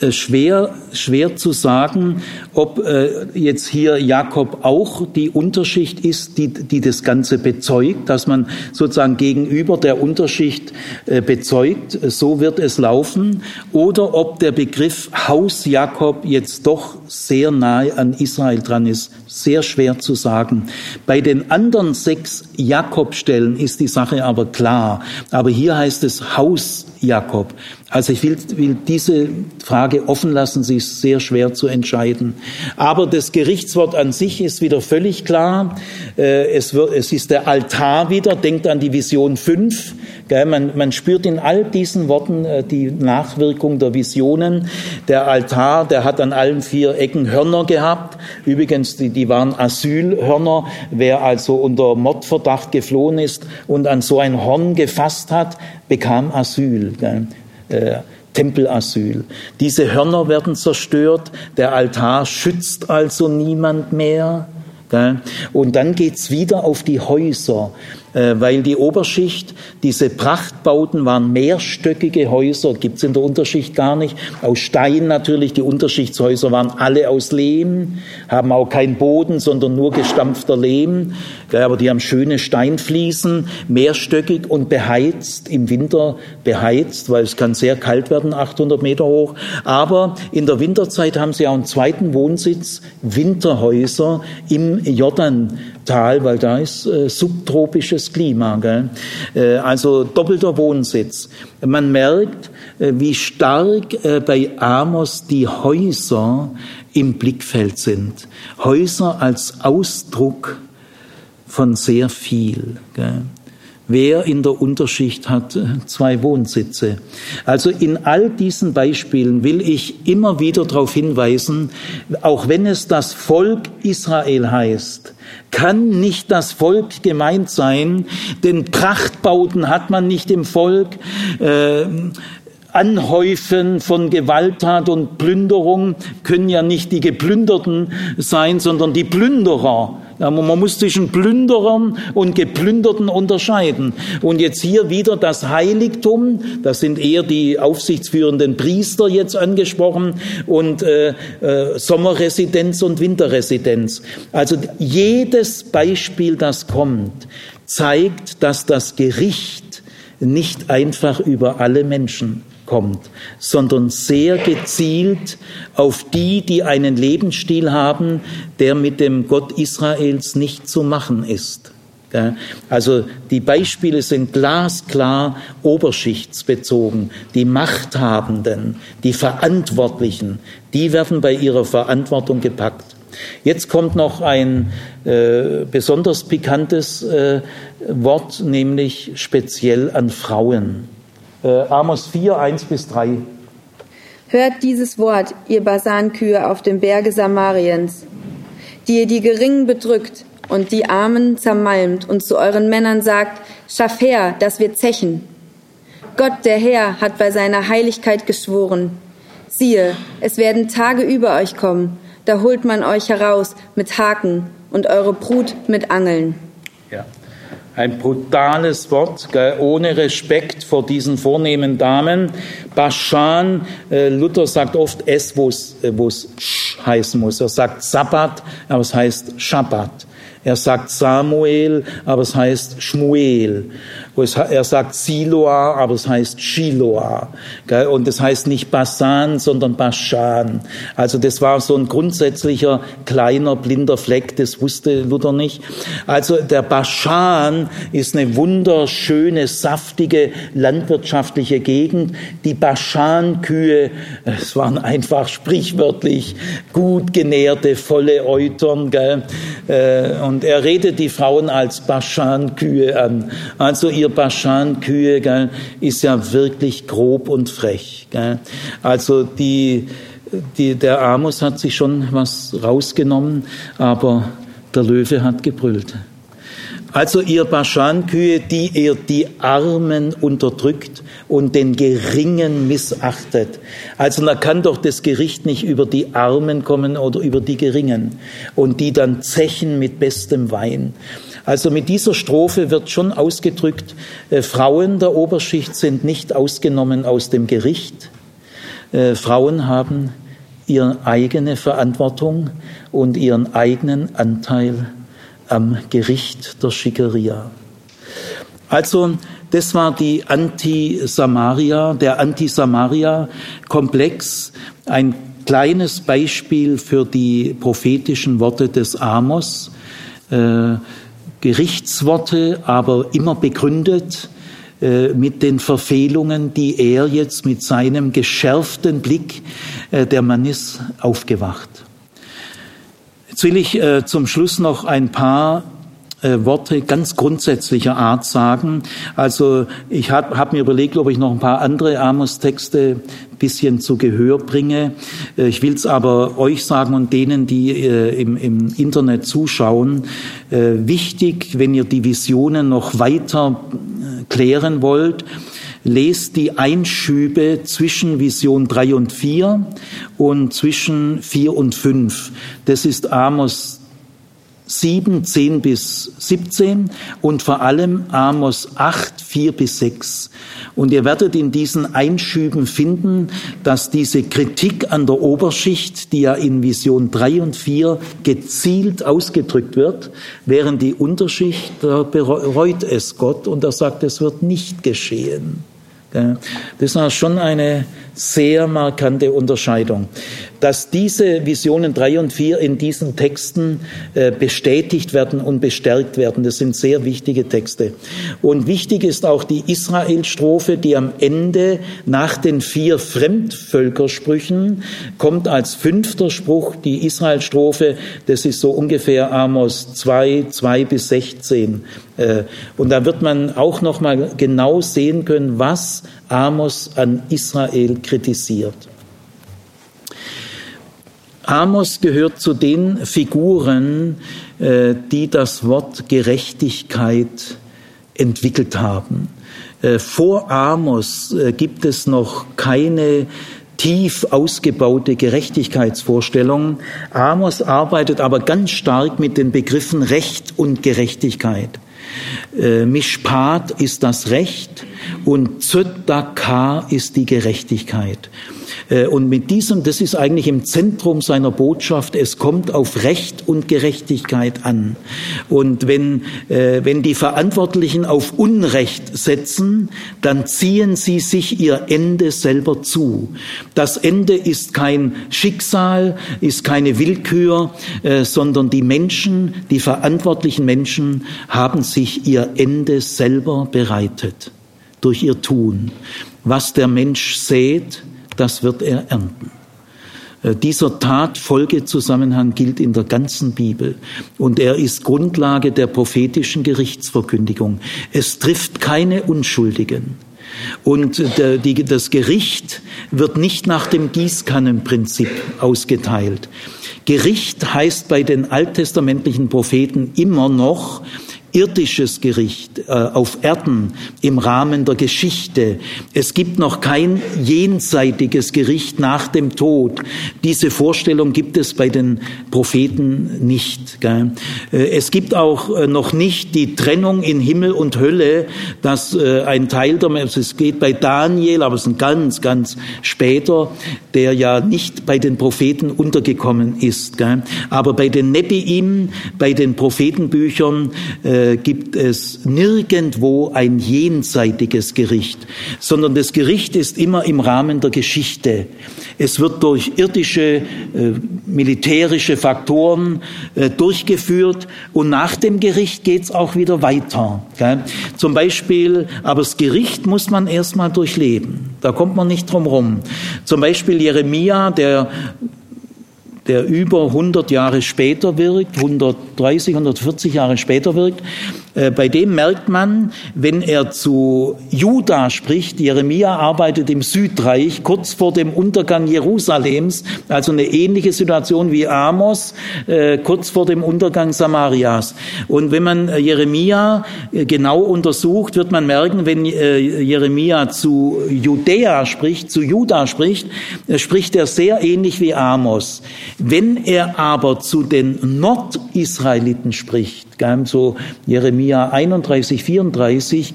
Äh, schwer, schwer zu sagen, ob äh, jetzt hier Jakob auch die Unterschicht ist, die, die das Ganze bezeugt, dass man sozusagen gegenüber der Unterschicht äh, bezeugt, so wird es laufen, oder ob der Begriff Haus Jakob jetzt doch sehr nahe an Israel dran ist, sehr schwer zu sagen. Bei den anderen sechs Jakobstellen ist die Sache aber klar, aber hier heißt es Haus Jakob. Also ich will, will, diese Frage offen lassen, sie ist sehr schwer zu entscheiden. Aber das Gerichtswort an sich ist wieder völlig klar. Äh, es, wird, es ist der Altar wieder, denkt an die Vision 5. Man, man spürt in all diesen Worten äh, die Nachwirkung der Visionen. Der Altar, der hat an allen vier Ecken Hörner gehabt. Übrigens, die, die waren Asylhörner. Wer also unter Mordverdacht geflohen ist und an so ein Horn gefasst hat, bekam Asyl äh, Tempelasyl. Diese Hörner werden zerstört, der Altar schützt also niemand mehr. Und dann geht's wieder auf die Häuser. Äh, weil die Oberschicht, diese Prachtbauten waren mehrstöckige Häuser, gibt's in der Unterschicht gar nicht. Aus Stein natürlich, die Unterschichtshäuser waren alle aus Lehm, haben auch keinen Boden, sondern nur gestampfter Lehm. Aber die haben schöne Steinfliesen, mehrstöckig und beheizt, im Winter beheizt, weil es kann sehr kalt werden, 800 Meter hoch. Aber in der Winterzeit haben sie auch einen zweiten Wohnsitz, Winterhäuser im Jordan Tal, weil da ist äh, subtropisches Klima. Gell? Äh, also doppelter Wohnsitz. Man merkt, äh, wie stark äh, bei Amos die Häuser im Blickfeld sind. Häuser als Ausdruck von sehr viel. Gell? Wer in der Unterschicht hat äh, zwei Wohnsitze? Also in all diesen Beispielen will ich immer wieder darauf hinweisen, auch wenn es das Volk Israel heißt, kann nicht das Volk gemeint sein, denn Prachtbauten hat man nicht im Volk. Äh, Anhäufen von Gewalttat und Plünderung können ja nicht die Geplünderten sein, sondern die Plünderer. Man muss zwischen Plünderern und Geplünderten unterscheiden. Und jetzt hier wieder das Heiligtum, das sind eher die aufsichtsführenden Priester jetzt angesprochen, und äh, äh, Sommerresidenz und Winterresidenz. Also jedes Beispiel, das kommt, zeigt, dass das Gericht nicht einfach über alle Menschen kommt, sondern sehr gezielt auf die, die einen Lebensstil haben, der mit dem Gott Israels nicht zu machen ist. Also die Beispiele sind glasklar oberschichtsbezogen. Die Machthabenden, die Verantwortlichen, die werden bei ihrer Verantwortung gepackt. Jetzt kommt noch ein äh, besonders pikantes äh, Wort, nämlich speziell an Frauen. Äh, Amos 4, 1 bis 3. Hört dieses Wort, ihr Basankühe auf dem Berge Samariens, die ihr die Geringen bedrückt und die Armen zermalmt und zu euren Männern sagt, schaff her, dass wir zechen. Gott, der Herr, hat bei seiner Heiligkeit geschworen. Siehe, es werden Tage über euch kommen, da holt man euch heraus mit Haken und eure Brut mit Angeln. Ja. Ein brutales Wort, gell, ohne Respekt vor diesen vornehmen Damen. Baschan, äh, Luther sagt oft es, wo es äh, sch heißen muss. Er sagt Sabbat, aber es heißt Schabbat. Er sagt Samuel, aber es heißt Schmuel. Er sagt Siloa, aber es heißt Shiloah. Und es heißt nicht Basan, sondern Baschan. Also das war so ein grundsätzlicher kleiner blinder Fleck, das wusste Luther nicht. Also der Baschan ist eine wunderschöne, saftige landwirtschaftliche Gegend. Die Baschan-Kühe, es waren einfach sprichwörtlich gut genährte, volle Eutern. Äh, und er redet die Frauen als Baschan-Kühe an. Also ihr Baschan-Kühe ist ja wirklich grob und frech. Gell? Also die, die, der Amos hat sich schon was rausgenommen, aber der Löwe hat gebrüllt. Also ihr Baschan-Kühe, die ihr die Armen unterdrückt und den Geringen missachtet. Also da kann doch das Gericht nicht über die Armen kommen oder über die Geringen und die dann zechen mit bestem Wein. Also mit dieser Strophe wird schon ausgedrückt, äh, Frauen der Oberschicht sind nicht ausgenommen aus dem Gericht. Äh, Frauen haben ihre eigene Verantwortung und ihren eigenen Anteil am Gericht der Schickeria. Also das war die Anti-Samaria, der Anti-Samaria-Komplex, ein kleines Beispiel für die prophetischen Worte des Amos. Äh, Gerichtsworte, aber immer begründet äh, mit den Verfehlungen, die er jetzt mit seinem geschärften Blick, äh, der Mann ist aufgewacht. Jetzt will ich äh, zum Schluss noch ein paar äh, Worte ganz grundsätzlicher Art sagen. Also ich habe hab mir überlegt, ob ich noch ein paar andere Amos-Texte bisschen zu Gehör bringe. Äh, ich will es aber euch sagen und denen, die äh, im, im Internet zuschauen, äh, wichtig, wenn ihr die Visionen noch weiter äh, klären wollt, lest die Einschübe zwischen Vision 3 und 4 und zwischen 4 und 5. Das ist Amos 7, 10 bis 17 und vor allem Amos 8, 4 bis 6. Und ihr werdet in diesen Einschüben finden, dass diese Kritik an der Oberschicht, die ja in Vision 3 und 4 gezielt ausgedrückt wird, während die Unterschicht, bereut es Gott und er sagt, es wird nicht geschehen. Das ist schon eine sehr markante Unterscheidung. Dass diese Visionen drei und vier in diesen Texten äh, bestätigt werden und bestärkt werden, das sind sehr wichtige Texte. Und wichtig ist auch die Israel-Strophe, die am Ende nach den vier Fremdvölkersprüchen kommt als fünfter Spruch die Israel-Strophe, das ist so ungefähr Amos 2, 2 bis 16. Äh, und da wird man auch noch mal genau sehen können, was Amos an Israel kritisiert. Amos gehört zu den Figuren, äh, die das Wort Gerechtigkeit entwickelt haben. Äh, vor Amos äh, gibt es noch keine tief ausgebaute Gerechtigkeitsvorstellung. Amos arbeitet aber ganz stark mit den Begriffen Recht und Gerechtigkeit. Mishpat ist das Recht und Tzedakah ist die Gerechtigkeit. Äh, und mit diesem, das ist eigentlich im Zentrum seiner Botschaft, es kommt auf Recht und Gerechtigkeit an. Und wenn, äh, wenn die Verantwortlichen auf Unrecht setzen, dann ziehen sie sich ihr Ende selber zu. Das Ende ist kein Schicksal, ist keine Willkür, äh, sondern die Menschen, die verantwortlichen Menschen haben sich ihr Ende selber bereitet durch ihr Tun. Was der Mensch sät, das wird er ernten. Äh, dieser Tat-Folge-Zusammenhang gilt in der ganzen Bibel und er ist Grundlage der prophetischen Gerichtsverkündigung. Es trifft keine Unschuldigen. Und das Gericht wird nicht nach dem Gießkannenprinzip ausgeteilt. Gericht heißt bei den alttestamentlichen Propheten immer noch, irdisches Gericht äh, auf Erden im Rahmen der Geschichte. Es gibt noch kein jenseitiges Gericht nach dem Tod. Diese Vorstellung gibt es bei den Propheten nicht. Äh, es gibt auch äh, noch nicht die Trennung in Himmel und Hölle, dass ein Teil der also es geht bei Daniel, aber es ist ein ganz, ganz später, der ja nicht bei den Propheten untergekommen ist. Aber bei den Nebiim, bei den Prophetenbüchern äh, gibt es nirgendwo ein jenseitiges Gericht, sondern das Gericht ist immer im Rahmen der Geschichte. Es wird durch irdische, äh, militärische Faktoren äh, durchgeführt und nach dem Gericht geht es auch wieder weiter. Zum Beispiel, aber das Gericht muss man erstmal durchleben. Da kommt man nicht drum rum. Zum Beispiel Jeremia, der der über 100 Jahre später wirkt, 130, 140 Jahre später wirkt, bei dem merkt man, wenn er zu Juda spricht, Jeremia arbeitet im Südreich kurz vor dem Untergang Jerusalems, also eine ähnliche Situation wie Amos äh, kurz vor dem Untergang Samarias. Und wenn man äh, Jeremia genau untersucht, wird man merken, wenn Jeremia zu Judäa spricht, zu Juda spricht, spricht er sehr ähnlich wie Amos. Wenn er aber zu den Nordisraeliten spricht, so Jeremia 31, 34,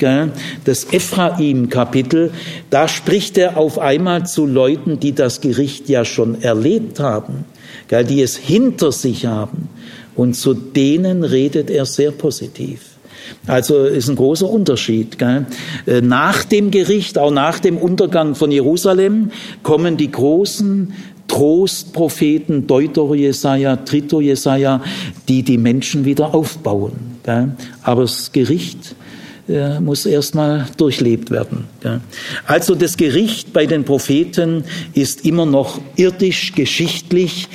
das Ephraim-Kapitel, da spricht er auf einmal zu Leuten, die das Gericht ja schon erlebt haben, die es hinter sich haben. Und zu denen redet er sehr positiv. Also ist ein großer Unterschied. Gell? Äh, nach dem Gericht, auch nach dem Untergang von Jerusalem, kommen die großen Trostpropheten, Deutero Jesaja, Trito Jesaja, die die Menschen wieder aufbauen. Aber das Gericht äh, muss erstmal durchlebt werden. Also das Gericht bei den Propheten ist immer noch irdisch, geschichtlich.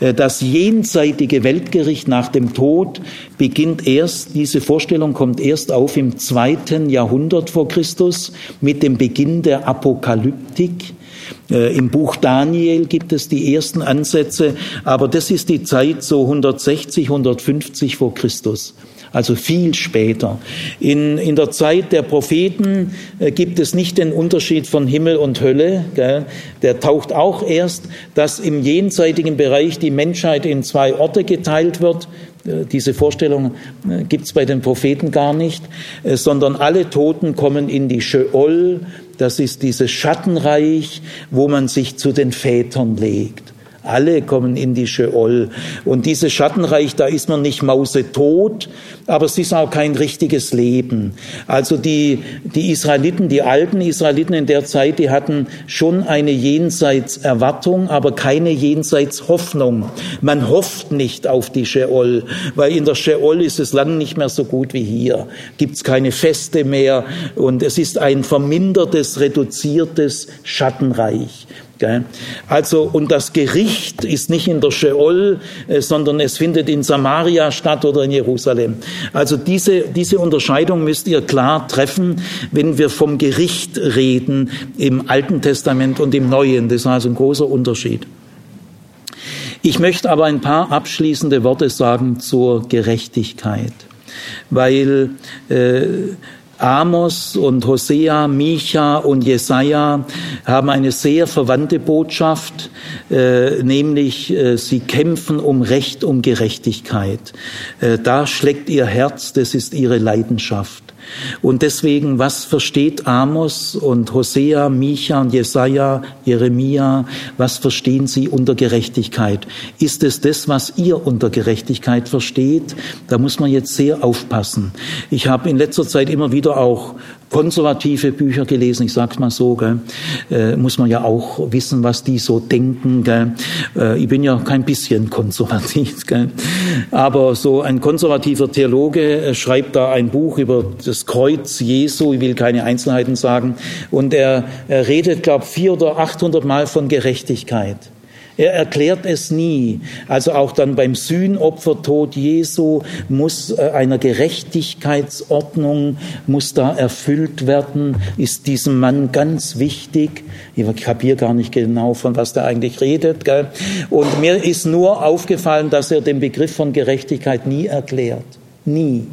Äh, das jenseitige Weltgericht nach dem Tod beginnt erst, diese Vorstellung kommt erst auf im zweiten Jahrhundert vor Christus mit dem Beginn der Apokalyptik. Äh, Im Buch Daniel gibt es die ersten Ansätze, aber das ist die Zeit so 160, 150 vor Christus also viel später. In, in der Zeit der Propheten äh, gibt es nicht den Unterschied von Himmel und Hölle. Gell? Der taucht auch erst, dass im jenseitigen Bereich die Menschheit in zwei Orte geteilt wird. Äh, diese Vorstellung äh, gibt es bei den Propheten gar nicht, äh, sondern alle Toten kommen in die Sheol, das ist dieses Schattenreich, wo man sich zu den Vätern legt. Alle kommen in die Sheol. Und dieses Schattenreich, da ist man nicht mausetot, aber es ist auch kein richtiges Leben. Also die, die Israeliten, die alten Israeliten in der Zeit, die hatten schon eine Jenseitserwartung, aber keine Jenseitshoffnung. Man hofft nicht auf die Sheol, weil in der Sheol ist es lang nicht mehr so gut wie hier. Gibt es keine Feste mehr und es ist ein vermindertes, reduziertes Schattenreich. Also, und das Gericht ist nicht in der Sheol, äh, sondern es findet in Samaria statt oder in Jerusalem. Also diese, diese Unterscheidung müsst ihr klar treffen, wenn wir vom Gericht reden im Alten Testament und im Neuen. Das ist also ein großer Unterschied. Ich möchte aber ein paar abschließende Worte sagen zur Gerechtigkeit, weil äh, Amos und Hosea, Micha und Jesaja haben eine sehr verwandte Botschaft, äh, nämlich äh, sie kämpfen um Recht, um Gerechtigkeit. Äh, da schlägt ihr Herz, das ist ihre Leidenschaft. Und deswegen, was versteht Amos und Hosea, Micha und Jesaja, Jeremia, was verstehen sie unter Gerechtigkeit? Ist es das, was ihr unter Gerechtigkeit versteht? Da muss man jetzt sehr aufpassen. Ich habe in letzter Zeit immer wieder auch konservative Bücher gelesen, ich sag's mal so, gell, äh, muss man ja auch wissen, was die so denken. Gell. Äh, ich bin ja kein bisschen konservativ, gell. aber so ein konservativer Theologe äh, schreibt da ein Buch über das Kreuz Jesu, ich will keine Einzelheiten sagen, und er, er redet, glaube vier oder achthundert Mal von Gerechtigkeit. Er erklärt es nie. Also auch dann beim Sühnopfertod Jesu muss äh, einer Gerechtigkeitsordnung, muss da erfüllt werden, ist diesem Mann ganz wichtig. Ich kapiere gar nicht genau, von was der eigentlich redet. Gell? Und mir ist nur aufgefallen, dass er den Begriff von Gerechtigkeit nie erklärt. Nie.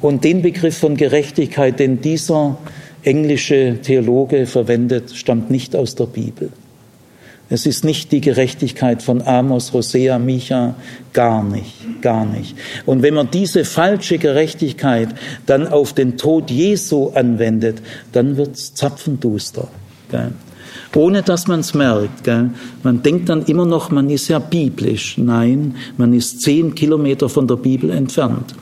Und den Begriff von Gerechtigkeit, den dieser englische Theologe verwendet, stammt nicht aus der Bibel. Es ist nicht die Gerechtigkeit von Amos, Hosea, Micha, gar nicht, gar nicht. Und wenn man diese falsche Gerechtigkeit dann auf den Tod Jesu anwendet, dann wird's zapfenduster. Gell? Ohne dass man es merkt. Gell? Man denkt dann immer noch, man ist ja biblisch. Nein, man ist zehn Kilometer von der Bibel entfernt.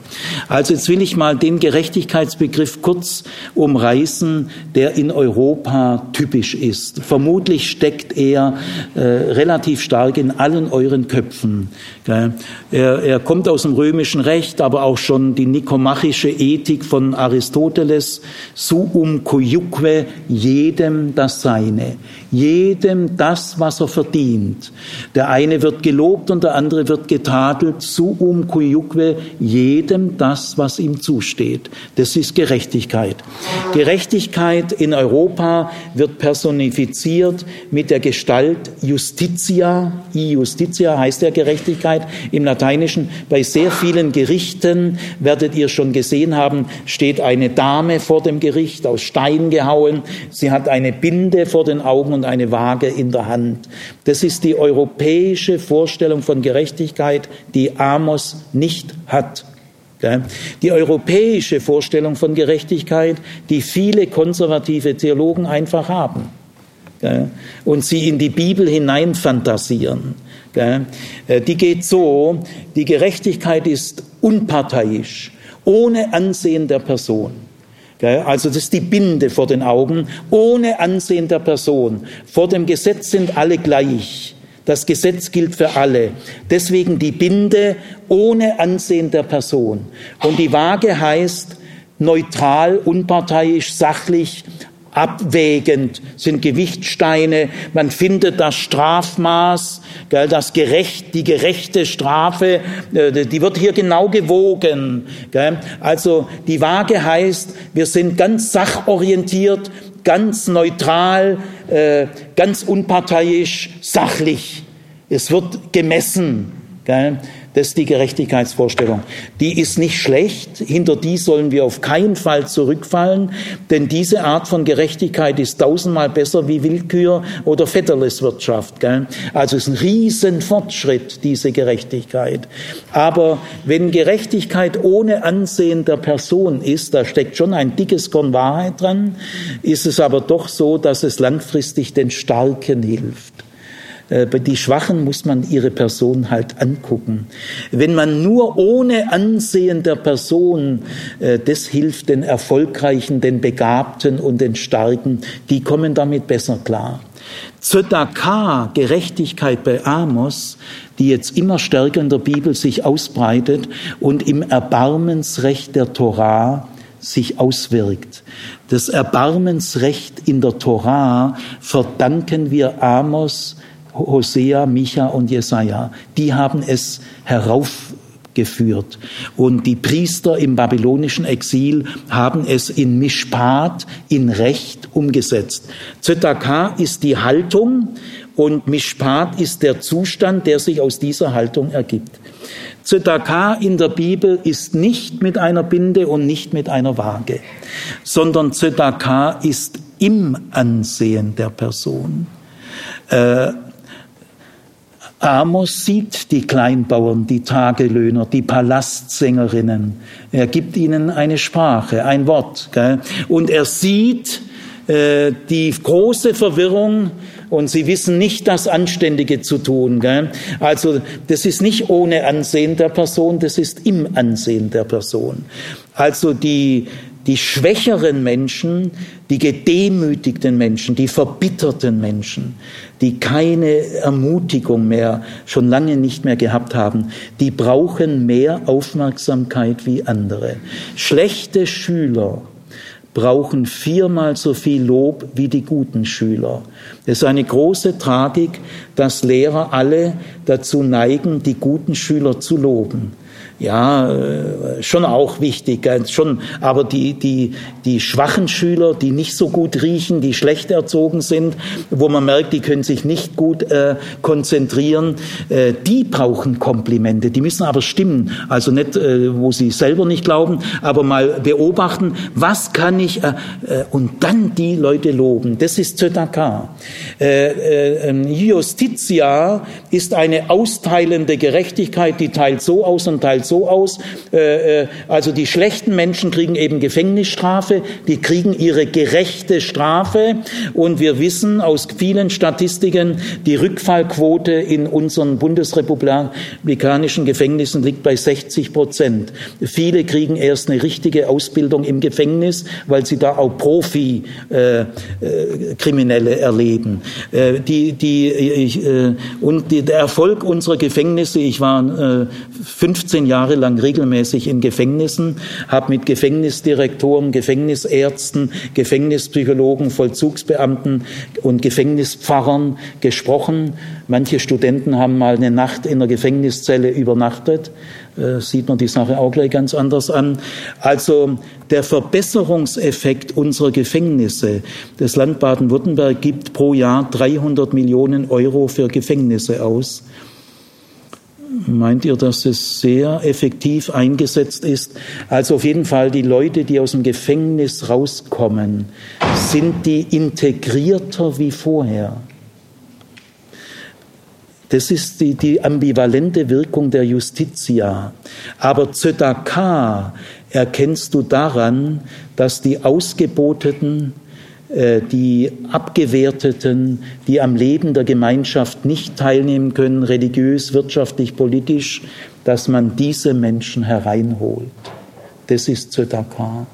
Also jetzt will ich mal den Gerechtigkeitsbegriff kurz umreißen, der in Europa typisch ist. Vermutlich steckt er äh, relativ stark in allen euren Köpfen. Gell? Er, er kommt aus dem römischen Recht, aber auch schon die nikomachische Ethik von Aristoteles, suum cuiuque, jedem das Seine jedem das, was er verdient. Der eine wird gelobt und der andere wird getadelt, suum cuiuque, jedem das, was ihm zusteht. Das ist Gerechtigkeit. Gerechtigkeit in Europa wird personifiziert mit der Gestalt Justitia. I Justitia heißt ja Gerechtigkeit im Lateinischen. Bei sehr vielen Gerichten werdet ihr schon gesehen haben, steht eine Dame vor dem Gericht aus Stein gehauen. Sie hat eine Binde vor den Augen und eine Waage in der Hand. Das ist die europäische Vorstellung von Gerechtigkeit, die Amos nicht hat. Die europäische Vorstellung von Gerechtigkeit, die viele konservative Theologen einfach haben und sie in die Bibel hineinfantasieren. Äh, die geht so, die Gerechtigkeit ist unparteiisch, ohne Ansehen der Person. Also das ist die Binde vor den Augen, ohne Ansehen der Person. Vor dem Gesetz sind alle gleich. Das Gesetz gilt für alle. Deswegen die Binde ohne Ansehen der Person. Und die Waage heißt neutral, unparteiisch, sachlich, abwägend sind Gewichtsteine. Man findet das Strafmaß, das gerecht, die gerechte Strafe, äh, die wird hier genau gewogen. Also die Waage heißt, wir sind ganz sachorientiert, ganz neutral, äh, ganz unparteiisch, sachlich. Es wird gemessen. Das ist die Gerechtigkeitsvorstellung. Die ist nicht schlecht, hinter die sollen wir auf keinen Fall zurückfallen, denn diese Art von Gerechtigkeit ist tausendmal besser wie Willkür oder Vetterleswirtschaft. Gell? Also es ist ein Riesenfortschritt, diese Gerechtigkeit. Aber wenn Gerechtigkeit ohne Ansehen der Person ist, da steckt schon ein dickes Korn Wahrheit dran, ist es aber doch so, dass es langfristig den Starken hilft. Äh, die Schwachen muss man ihre Person halt angucken. Wenn man nur ohne Ansehen der Person, äh, das hilft den Erfolgreichen, den Begabten und den Starken, die kommen damit besser klar. Zedakah, Gerechtigkeit bei Amos, die jetzt immer stärker in der Bibel sich ausbreitet und im Erbarmensrecht der Torah sich auswirkt. Das Erbarmensrecht in der Torah verdanken wir Amos Hosea, Micha und Jesaja, die haben es heraufgeführt. Und die Priester im babylonischen Exil haben es in Mishpat, in Recht umgesetzt. Zetaka ist die Haltung und Mishpat ist der Zustand, der sich aus dieser Haltung ergibt. Zetaka in der Bibel ist nicht mit einer Binde und nicht mit einer Waage, sondern Zetaka ist im Ansehen der Person. Äh, Amos sieht die Kleinbauern, die Tagelöhner, die Palastsängerinnen. Er gibt ihnen eine Sprache, ein Wort. Gell? Und er sieht äh, die große Verwirrung und sie wissen nicht das Anständige zu tun. Gell? Also das ist nicht ohne Ansehen der Person, das ist im Ansehen der Person. Also die, die schwächeren Menschen, die gedemütigten Menschen, die verbitterten Menschen, die keine Ermutigung mehr, schon lange nicht mehr gehabt haben, die brauchen mehr Aufmerksamkeit wie andere. Schlechte Schüler brauchen viermal so viel Lob wie die guten Schüler. Es ist eine große Tragik, dass Lehrer alle dazu neigen, die guten Schüler zu loben. Ja, äh, schon auch wichtig, schon, aber die, die, die schwachen Schüler, die nicht so gut riechen, die schlecht erzogen sind, wo man merkt, die können sich nicht gut äh, konzentrieren, äh, die brauchen Komplimente, die müssen aber stimmen, also nicht, äh, wo sie selber nicht glauben, aber mal beobachten, was kann ich, äh, äh, und dann die Leute loben, das ist Zödaka. Ähm, Justitia ist eine austeilende Gerechtigkeit, die teilt so aus und teilt so aus. Äh, äh, also die schlechten Menschen kriegen eben Gefängnisstrafe, die kriegen ihre gerechte Strafe. Und wir wissen aus vielen Statistiken, die Rückfallquote in unseren bundesrepublikanischen Gefängnissen liegt bei 60 Prozent. Viele kriegen erst eine richtige Ausbildung im Gefängnis, weil sie da auch Profi-Kriminelle äh, erleben. die, die, ich, und die, der Erfolg unserer Gefängnisse, ich war 15 Jahre Jahre lang regelmäßig in Gefängnissen, habe mit Gefängnisdirektoren, Gefängnisärzten, Gefängnispsychologen, Vollzugsbeamten und Gefängnispfarrern gesprochen. Manche Studenten haben mal eine Nacht in der Gefängniszelle übernachtet. Äh, sieht man die Sache auch gleich ganz anders an. Also der Verbesserungseffekt unserer Gefängnisse. Das Land Baden-Württemberg gibt pro Jahr 300 Millionen Euro für Gefängnisse aus. Meint ihr, dass es sehr effektiv eingesetzt ist? Also auf jeden Fall die Leute, die aus dem Gefängnis rauskommen, sind die integrierter wie vorher. Das ist die, die ambivalente Wirkung der Justitia. Aber Zödaka erkennst du daran, dass die Ausgeboteten die Abgewerteten, die am Leben der Gemeinschaft nicht teilnehmen können, religiös, wirtschaftlich, politisch, dass man diese Menschen hereinholt. Das ist Zödaka.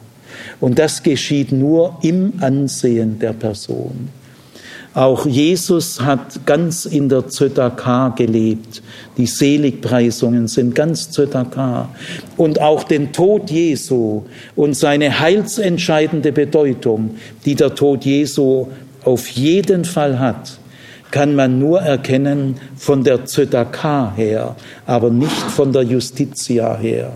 Und das geschieht nur im Ansehen der Person. Auch Jesus hat ganz in der Zödaka gelebt. Die Seligpreisungen sind ganz Zödaka. Und auch den Tod Jesu und seine heilsentscheidende Bedeutung, die der Tod Jesu auf jeden Fall hat, kann man nur erkennen von der Zödaka her, aber nicht von der Justitia her.